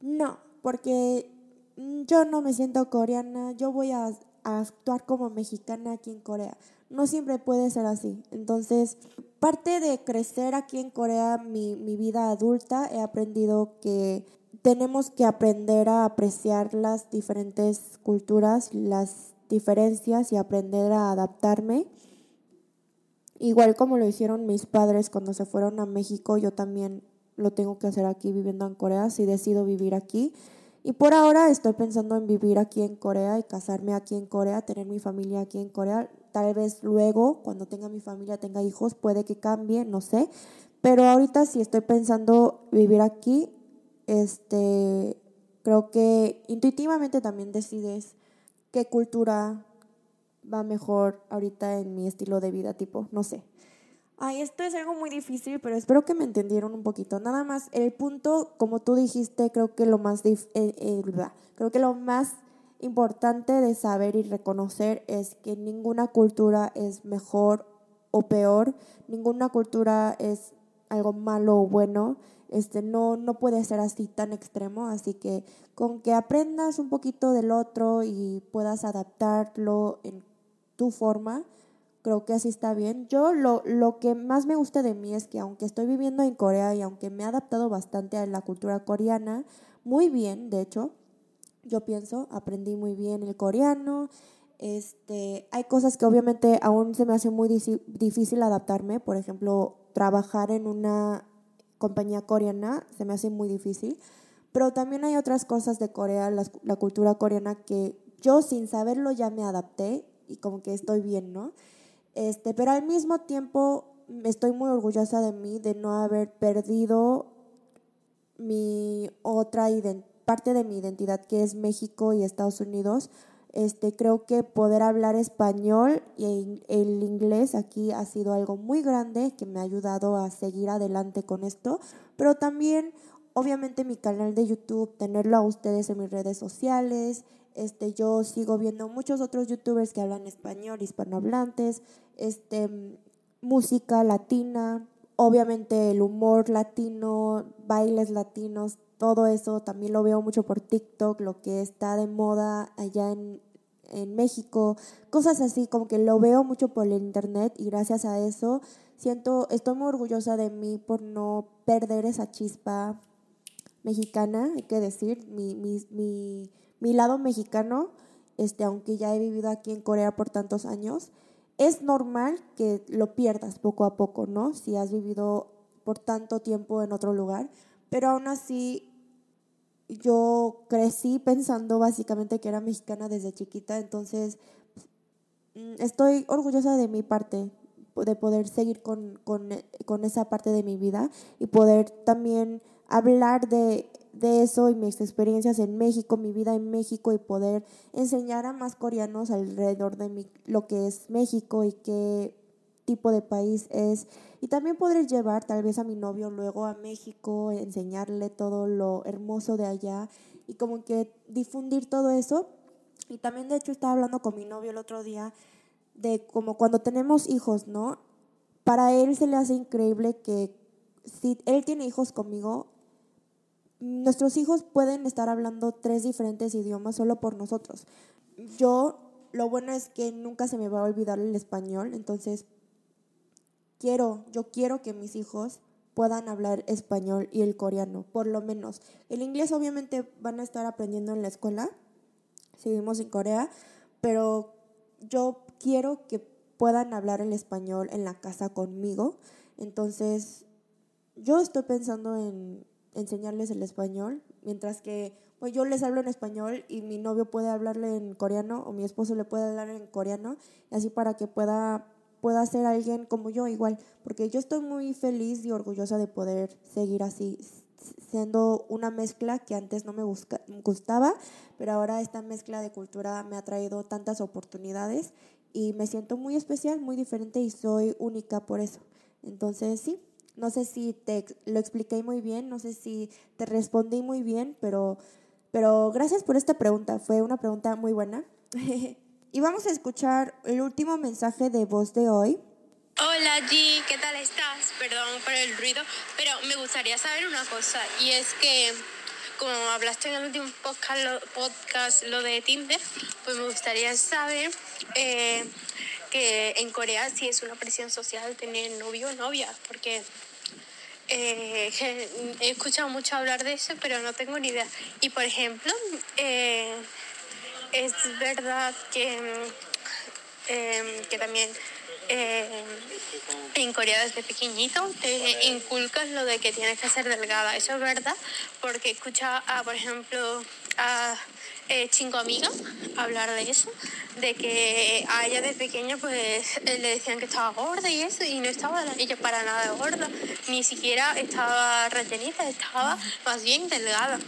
Speaker 1: no, porque mm, yo no me siento coreana, yo voy a, a actuar como mexicana aquí en Corea. No siempre puede ser así. Entonces, parte de crecer aquí en Corea, mi, mi vida adulta, he aprendido que tenemos que aprender a apreciar las diferentes culturas, las diferencias y aprender a adaptarme. Igual como lo hicieron mis padres cuando se fueron a México, yo también lo tengo que hacer aquí viviendo en Corea, si decido vivir aquí. Y por ahora estoy pensando en vivir aquí en Corea y casarme aquí en Corea, tener mi familia aquí en Corea. Tal vez luego, cuando tenga mi familia, tenga hijos, puede que cambie, no sé. Pero ahorita sí estoy pensando vivir aquí este, creo que intuitivamente también decides qué cultura va mejor ahorita en mi estilo de vida, tipo, no sé. Ay, esto es algo muy difícil, pero espero que me entendieron un poquito. Nada más, el punto, como tú dijiste, creo que lo más, eh, eh, creo que lo más importante de saber y reconocer es que ninguna cultura es mejor o peor, ninguna cultura es algo malo o bueno este, no, no puede ser así tan extremo, así que con que aprendas un poquito del otro y puedas adaptarlo en tu forma, creo que así está bien. Yo lo, lo que más me gusta de mí es que aunque estoy viviendo en Corea y aunque me he adaptado bastante a la cultura coreana, muy bien, de hecho, yo pienso, aprendí muy bien el coreano. Este, hay cosas que obviamente aún se me hace muy difícil adaptarme, por ejemplo, trabajar en una compañía coreana, se me hace muy difícil. Pero también hay otras cosas de Corea, la, la, cultura coreana, que yo sin saberlo ya me adapté y como que estoy bien, ¿no? Este, pero al mismo tiempo estoy muy orgullosa de mí, de no haber perdido mi otra parte de mi identidad, que es México y Estados Unidos, este, creo que poder hablar español y el inglés aquí ha sido algo muy grande que me ha ayudado a seguir adelante con esto, pero también obviamente mi canal de YouTube, tenerlo a ustedes en mis redes sociales, este, yo sigo viendo muchos otros youtubers que hablan español, hispanohablantes, este, música latina, obviamente el humor latino, bailes latinos, todo eso también lo veo mucho por TikTok, lo que está de moda allá en, en México, cosas así, como que lo veo mucho por el internet y gracias a eso siento, estoy muy orgullosa de mí por no perder esa chispa mexicana, hay que decir, mi, mi, mi, mi lado mexicano, este, aunque ya he vivido aquí en Corea por tantos años, es normal que lo pierdas poco a poco, ¿no? Si has vivido por tanto tiempo en otro lugar, pero aún así yo crecí pensando básicamente que era mexicana desde chiquita, entonces mm, estoy orgullosa de mi parte, de poder seguir con, con, esa parte de mi vida y poder también hablar de, de, eso y mis experiencias en México, mi vida en México y poder enseñar a más coreanos alrededor de mi, lo que es México y qué tipo de país es. Y también podré llevar tal vez a mi novio luego a México, enseñarle todo lo hermoso de allá y como que difundir todo eso. Y también de hecho estaba hablando con mi novio el otro día de como cuando tenemos hijos, ¿no? Para él se le hace increíble que si él tiene hijos conmigo, nuestros hijos pueden estar hablando tres diferentes idiomas solo por nosotros. Yo, lo bueno es que nunca se me va a olvidar el español, entonces quiero, yo quiero que mis hijos puedan hablar español y el coreano, por lo menos. El inglés obviamente van a estar aprendiendo en la escuela, seguimos en Corea, pero yo quiero que puedan hablar el español en la casa conmigo. Entonces, yo estoy pensando en enseñarles el español, mientras que pues yo les hablo en español y mi novio puede hablarle en coreano o mi esposo le puede hablar en coreano, así para que pueda pueda ser alguien como yo igual, porque yo estoy muy feliz y orgullosa de poder seguir así, siendo una mezcla que antes no me gustaba, pero ahora esta mezcla de cultura me ha traído tantas oportunidades y me siento muy especial, muy diferente y soy única por eso. Entonces sí, no sé si te lo expliqué muy bien, no sé si te respondí muy bien, pero Pero gracias por esta pregunta, fue una pregunta muy buena. y vamos a escuchar el último mensaje de voz de hoy.
Speaker 3: Hola G, ¿qué tal estás? Perdón por el ruido, pero me gustaría saber una cosa y es que como hablaste en el último podcast lo, de Tinder, pues me gustaría saber eh, que en Corea sí es una presión social tener novio o novia, porque eh, he escuchado mucho hablar de eso, pero no tengo ni idea. Y por ejemplo, eh, es verdad que, que también eh, en Corea desde pequeñito te inculcas lo de que tienes que ser delgada. Eso es verdad, porque escucha, a, por ejemplo, a eh, Chingo Amiga hablar de eso, de que a ella de pequeña pues le decían que estaba gorda y eso, y no estaba ella para nada gorda, ni siquiera estaba rellenita, estaba más bien delgada.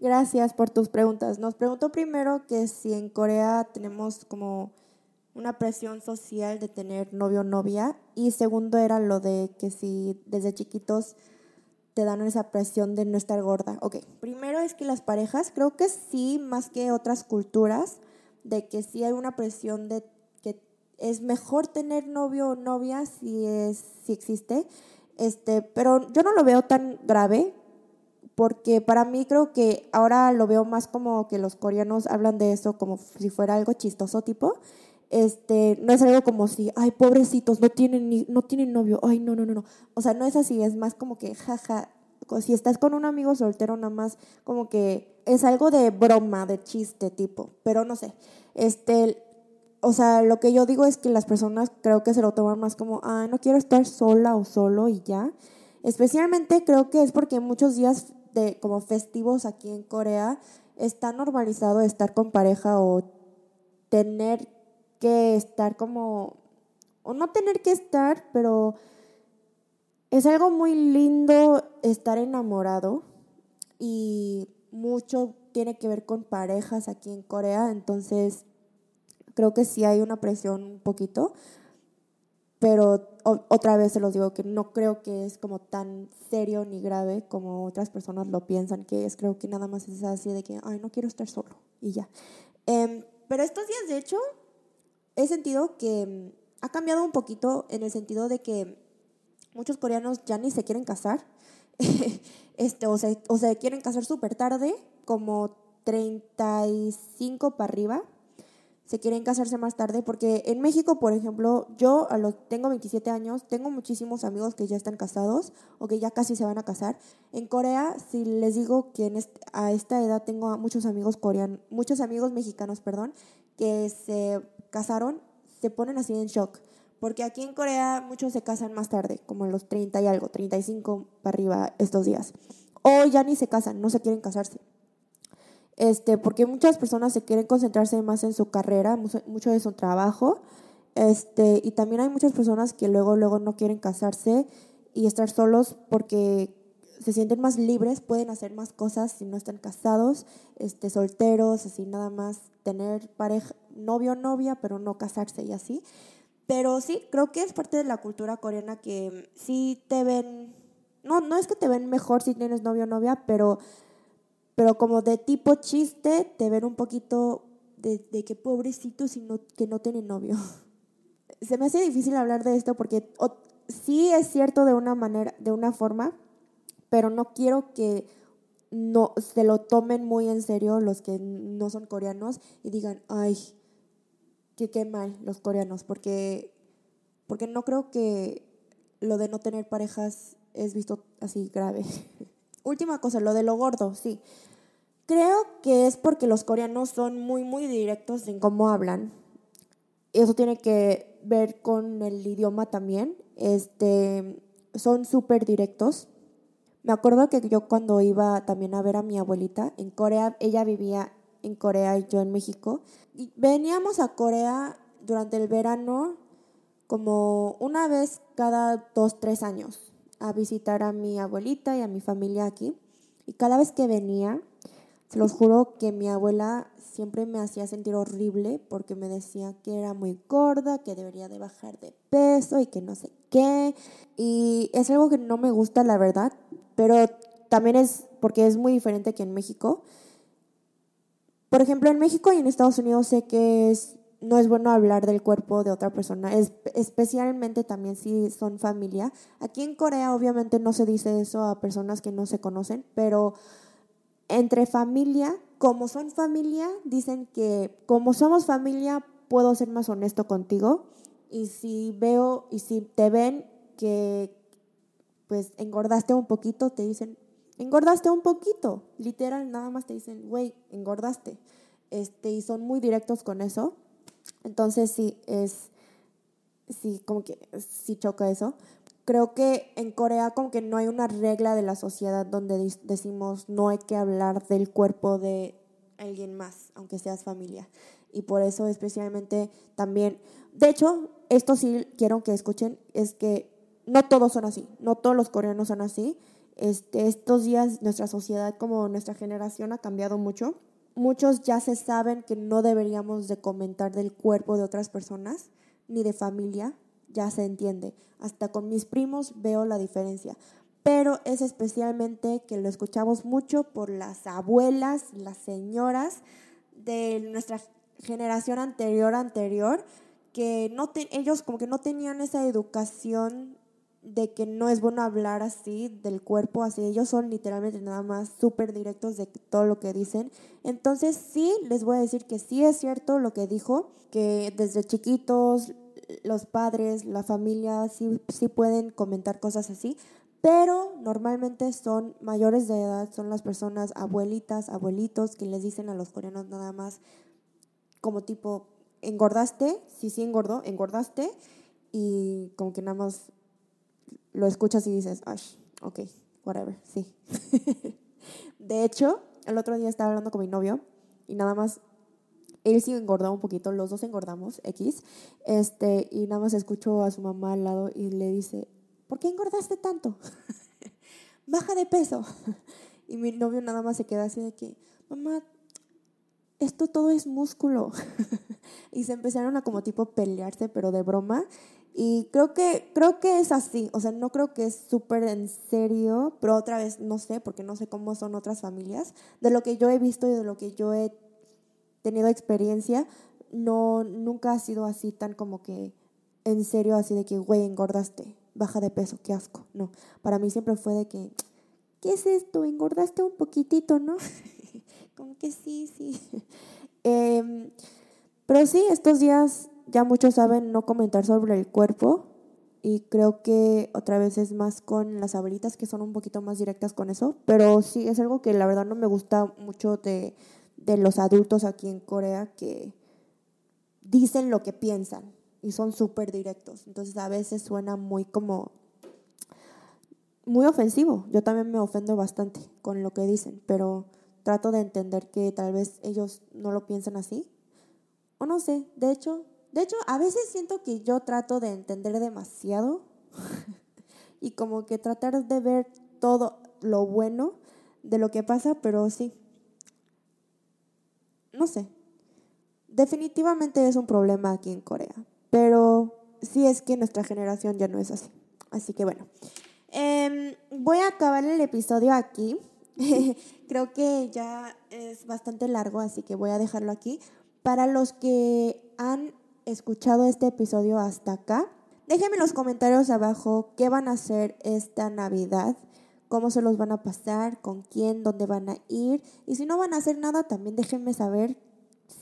Speaker 1: Gracias por tus preguntas. Nos preguntó primero que si en Corea tenemos como una presión social de tener novio o novia y segundo era lo de que si desde chiquitos te dan esa presión de no estar gorda. Ok, primero es que las parejas, creo que sí, más que otras culturas, de que sí hay una presión de que es mejor tener novio o novia si, es, si existe, este, pero yo no lo veo tan grave porque para mí creo que ahora lo veo más como que los coreanos hablan de eso como si fuera algo chistoso tipo este, no es algo como si, ay, pobrecitos, no tienen, ni, no tienen novio, ay, no, no, no, no. O sea, no es así, es más como que, jaja, si estás con un amigo soltero, nada más como que es algo de broma, de chiste tipo, pero no sé. Este, o sea, lo que yo digo es que las personas creo que se lo toman más como, ay, no quiero estar sola o solo y ya. Especialmente creo que es porque muchos días de como festivos aquí en Corea está normalizado estar con pareja o tener que estar como, o no tener que estar, pero es algo muy lindo estar enamorado y mucho tiene que ver con parejas aquí en Corea, entonces creo que sí hay una presión un poquito, pero otra vez se los digo que no creo que es como tan serio ni grave como otras personas lo piensan que es, creo que nada más es así de que, ay, no quiero estar solo y ya. Em, pero estos días, de hecho, he sentido que ha cambiado un poquito en el sentido de que muchos coreanos ya ni se quieren casar, este, o, se, o se quieren casar súper tarde, como 35 para arriba, se quieren casarse más tarde, porque en México, por ejemplo, yo a los, tengo 27 años, tengo muchísimos amigos que ya están casados o que ya casi se van a casar. En Corea, si les digo que a esta edad tengo muchos amigos coreanos, muchos amigos mexicanos, perdón, que se casaron, se ponen así en shock. Porque aquí en Corea muchos se casan más tarde, como en los 30 y algo, 35 para arriba estos días. O ya ni se casan, no se quieren casarse. Este, porque muchas personas se quieren concentrarse más en su carrera, mucho, de su trabajo. Este, y también hay muchas personas que luego, luego no quieren casarse y estar solos porque se sienten más libres, pueden hacer más cosas si no están casados, este, solteros, así nada más tener pareja, novio o novia, pero no casarse y así. Pero sí, creo que es parte de la cultura coreana que sí te ven, no, no es que te ven mejor si tienes novio o novia, pero, pero como de tipo chiste, te ven un poquito de, de que pobrecito si no, que no tiene novio. Se me hace difícil hablar de esto porque sí es cierto de una manera, de una forma, pero no quiero que no se lo tomen muy en serio los que no son coreanos y digan, ay, que qué mal los coreanos, porque, porque no creo que lo de no tener parejas es visto así grave. Última cosa, lo de lo gordo, sí. Creo que es porque los coreanos son muy, muy directos en cómo hablan. Eso tiene que ver con el idioma también. Este, son súper directos. Me acuerdo que yo cuando iba también a ver a mi abuelita en Corea, ella vivía en Corea y yo en México, y veníamos a Corea durante el verano como una vez cada dos, tres años a visitar a mi abuelita y a mi familia aquí. Y cada vez que venía, se los juro que mi abuela siempre me hacía sentir horrible porque me decía que era muy gorda, que debería de bajar de peso y que no sé qué. Y es algo que no me gusta, la verdad, pero también es porque es muy diferente que en México. Por ejemplo, en México y en Estados Unidos sé que no es bueno hablar del cuerpo de otra persona, especialmente también si son familia. Aquí en Corea obviamente no se dice eso a personas que no se conocen, pero entre familia, como son familia, dicen que como somos familia puedo ser más honesto contigo y si veo y si te ven que pues engordaste un poquito, te dicen, engordaste un poquito, literal, nada más te dicen, güey, engordaste. Este, y son muy directos con eso. Entonces sí, es, sí, como que sí choca eso. Creo que en Corea como que no hay una regla de la sociedad donde decimos no hay que hablar del cuerpo de alguien más, aunque seas familia. Y por eso especialmente también, de hecho, esto sí quiero que escuchen, es que no todos son así, no todos los coreanos son así. Este, estos días nuestra sociedad como nuestra generación ha cambiado mucho. Muchos ya se saben que no deberíamos de comentar del cuerpo de otras personas ni de familia, ya se entiende. Hasta con mis primos veo la diferencia. Pero es especialmente que lo escuchamos mucho por las abuelas, las señoras de nuestra generación anterior anterior que no ellos como que no tenían esa educación de que no es bueno hablar así del cuerpo, así ellos son literalmente nada más súper directos de todo lo que dicen. Entonces sí, les voy a decir que sí es cierto lo que dijo, que desde chiquitos los padres, la familia sí, sí pueden comentar cosas así, pero normalmente son mayores de edad, son las personas abuelitas, abuelitos que les dicen a los coreanos nada más como tipo, engordaste, sí, sí engordó, engordaste y como que nada más lo escuchas y dices, Ay, ok, whatever, sí. de hecho, el otro día estaba hablando con mi novio y nada más, él sí engordó un poquito, los dos engordamos, X, este, y nada más escucho a su mamá al lado y le dice, ¿por qué engordaste tanto? Baja de peso. y mi novio nada más se queda así de que, mamá, esto todo es músculo. y se empezaron a como tipo pelearse, pero de broma. Y creo que, creo que es así, o sea, no creo que es súper en serio, pero otra vez no sé, porque no sé cómo son otras familias. De lo que yo he visto y de lo que yo he tenido experiencia, no, nunca ha sido así tan como que en serio, así de que, güey, engordaste, baja de peso, qué asco. No, para mí siempre fue de que, ¿qué es esto? Engordaste un poquitito, ¿no? como que sí, sí. Em, pero sí, estos días ya muchos saben no comentar sobre el cuerpo y creo que otra vez es más con las abuelitas que son un poquito más directas con eso, pero sí es algo que la verdad no me gusta mucho de, de los adultos aquí en Corea que dicen lo que piensan y son súper directos, entonces a veces suena muy como muy ofensivo, yo también me ofendo bastante con lo que dicen, pero trato de entender que tal vez ellos no lo piensan así, o no sé, de hecho de hecho, a veces siento que yo trato de entender demasiado y como que tratar de ver todo lo bueno de lo que pasa, pero sí. No sé. Definitivamente es un problema aquí en Corea, pero sí es que nuestra generación ya no es así. Así que bueno, em, voy a acabar el episodio aquí. Creo que ya es bastante largo, así que voy a dejarlo aquí. Para los que han escuchado este episodio hasta acá, déjenme en los comentarios abajo qué van a hacer esta Navidad, cómo se los van a pasar, con quién, dónde van a ir. Y si no van a hacer nada, también déjenme saber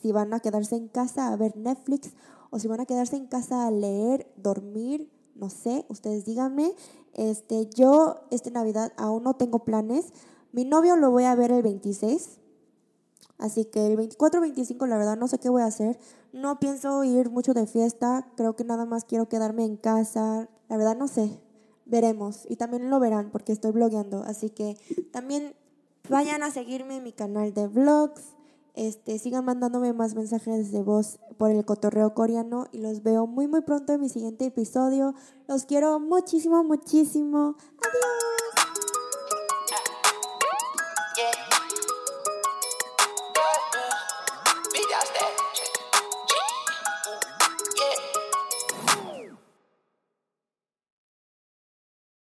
Speaker 1: si van a quedarse en casa a ver Netflix o si van a quedarse en casa a leer, dormir, no sé, ustedes díganme. Este, yo esta Navidad aún no tengo planes. Mi novio lo voy a ver el 26 Así que el 24-25 la verdad no sé qué voy a hacer. No pienso ir mucho de fiesta. Creo que nada más quiero quedarme en casa. La verdad no sé. Veremos. Y también lo verán porque estoy blogueando. Así que también vayan a seguirme en mi canal de vlogs. Este, sigan mandándome más mensajes de voz por el cotorreo coreano y los veo muy muy pronto en mi siguiente episodio. Los quiero muchísimo, muchísimo. Adiós.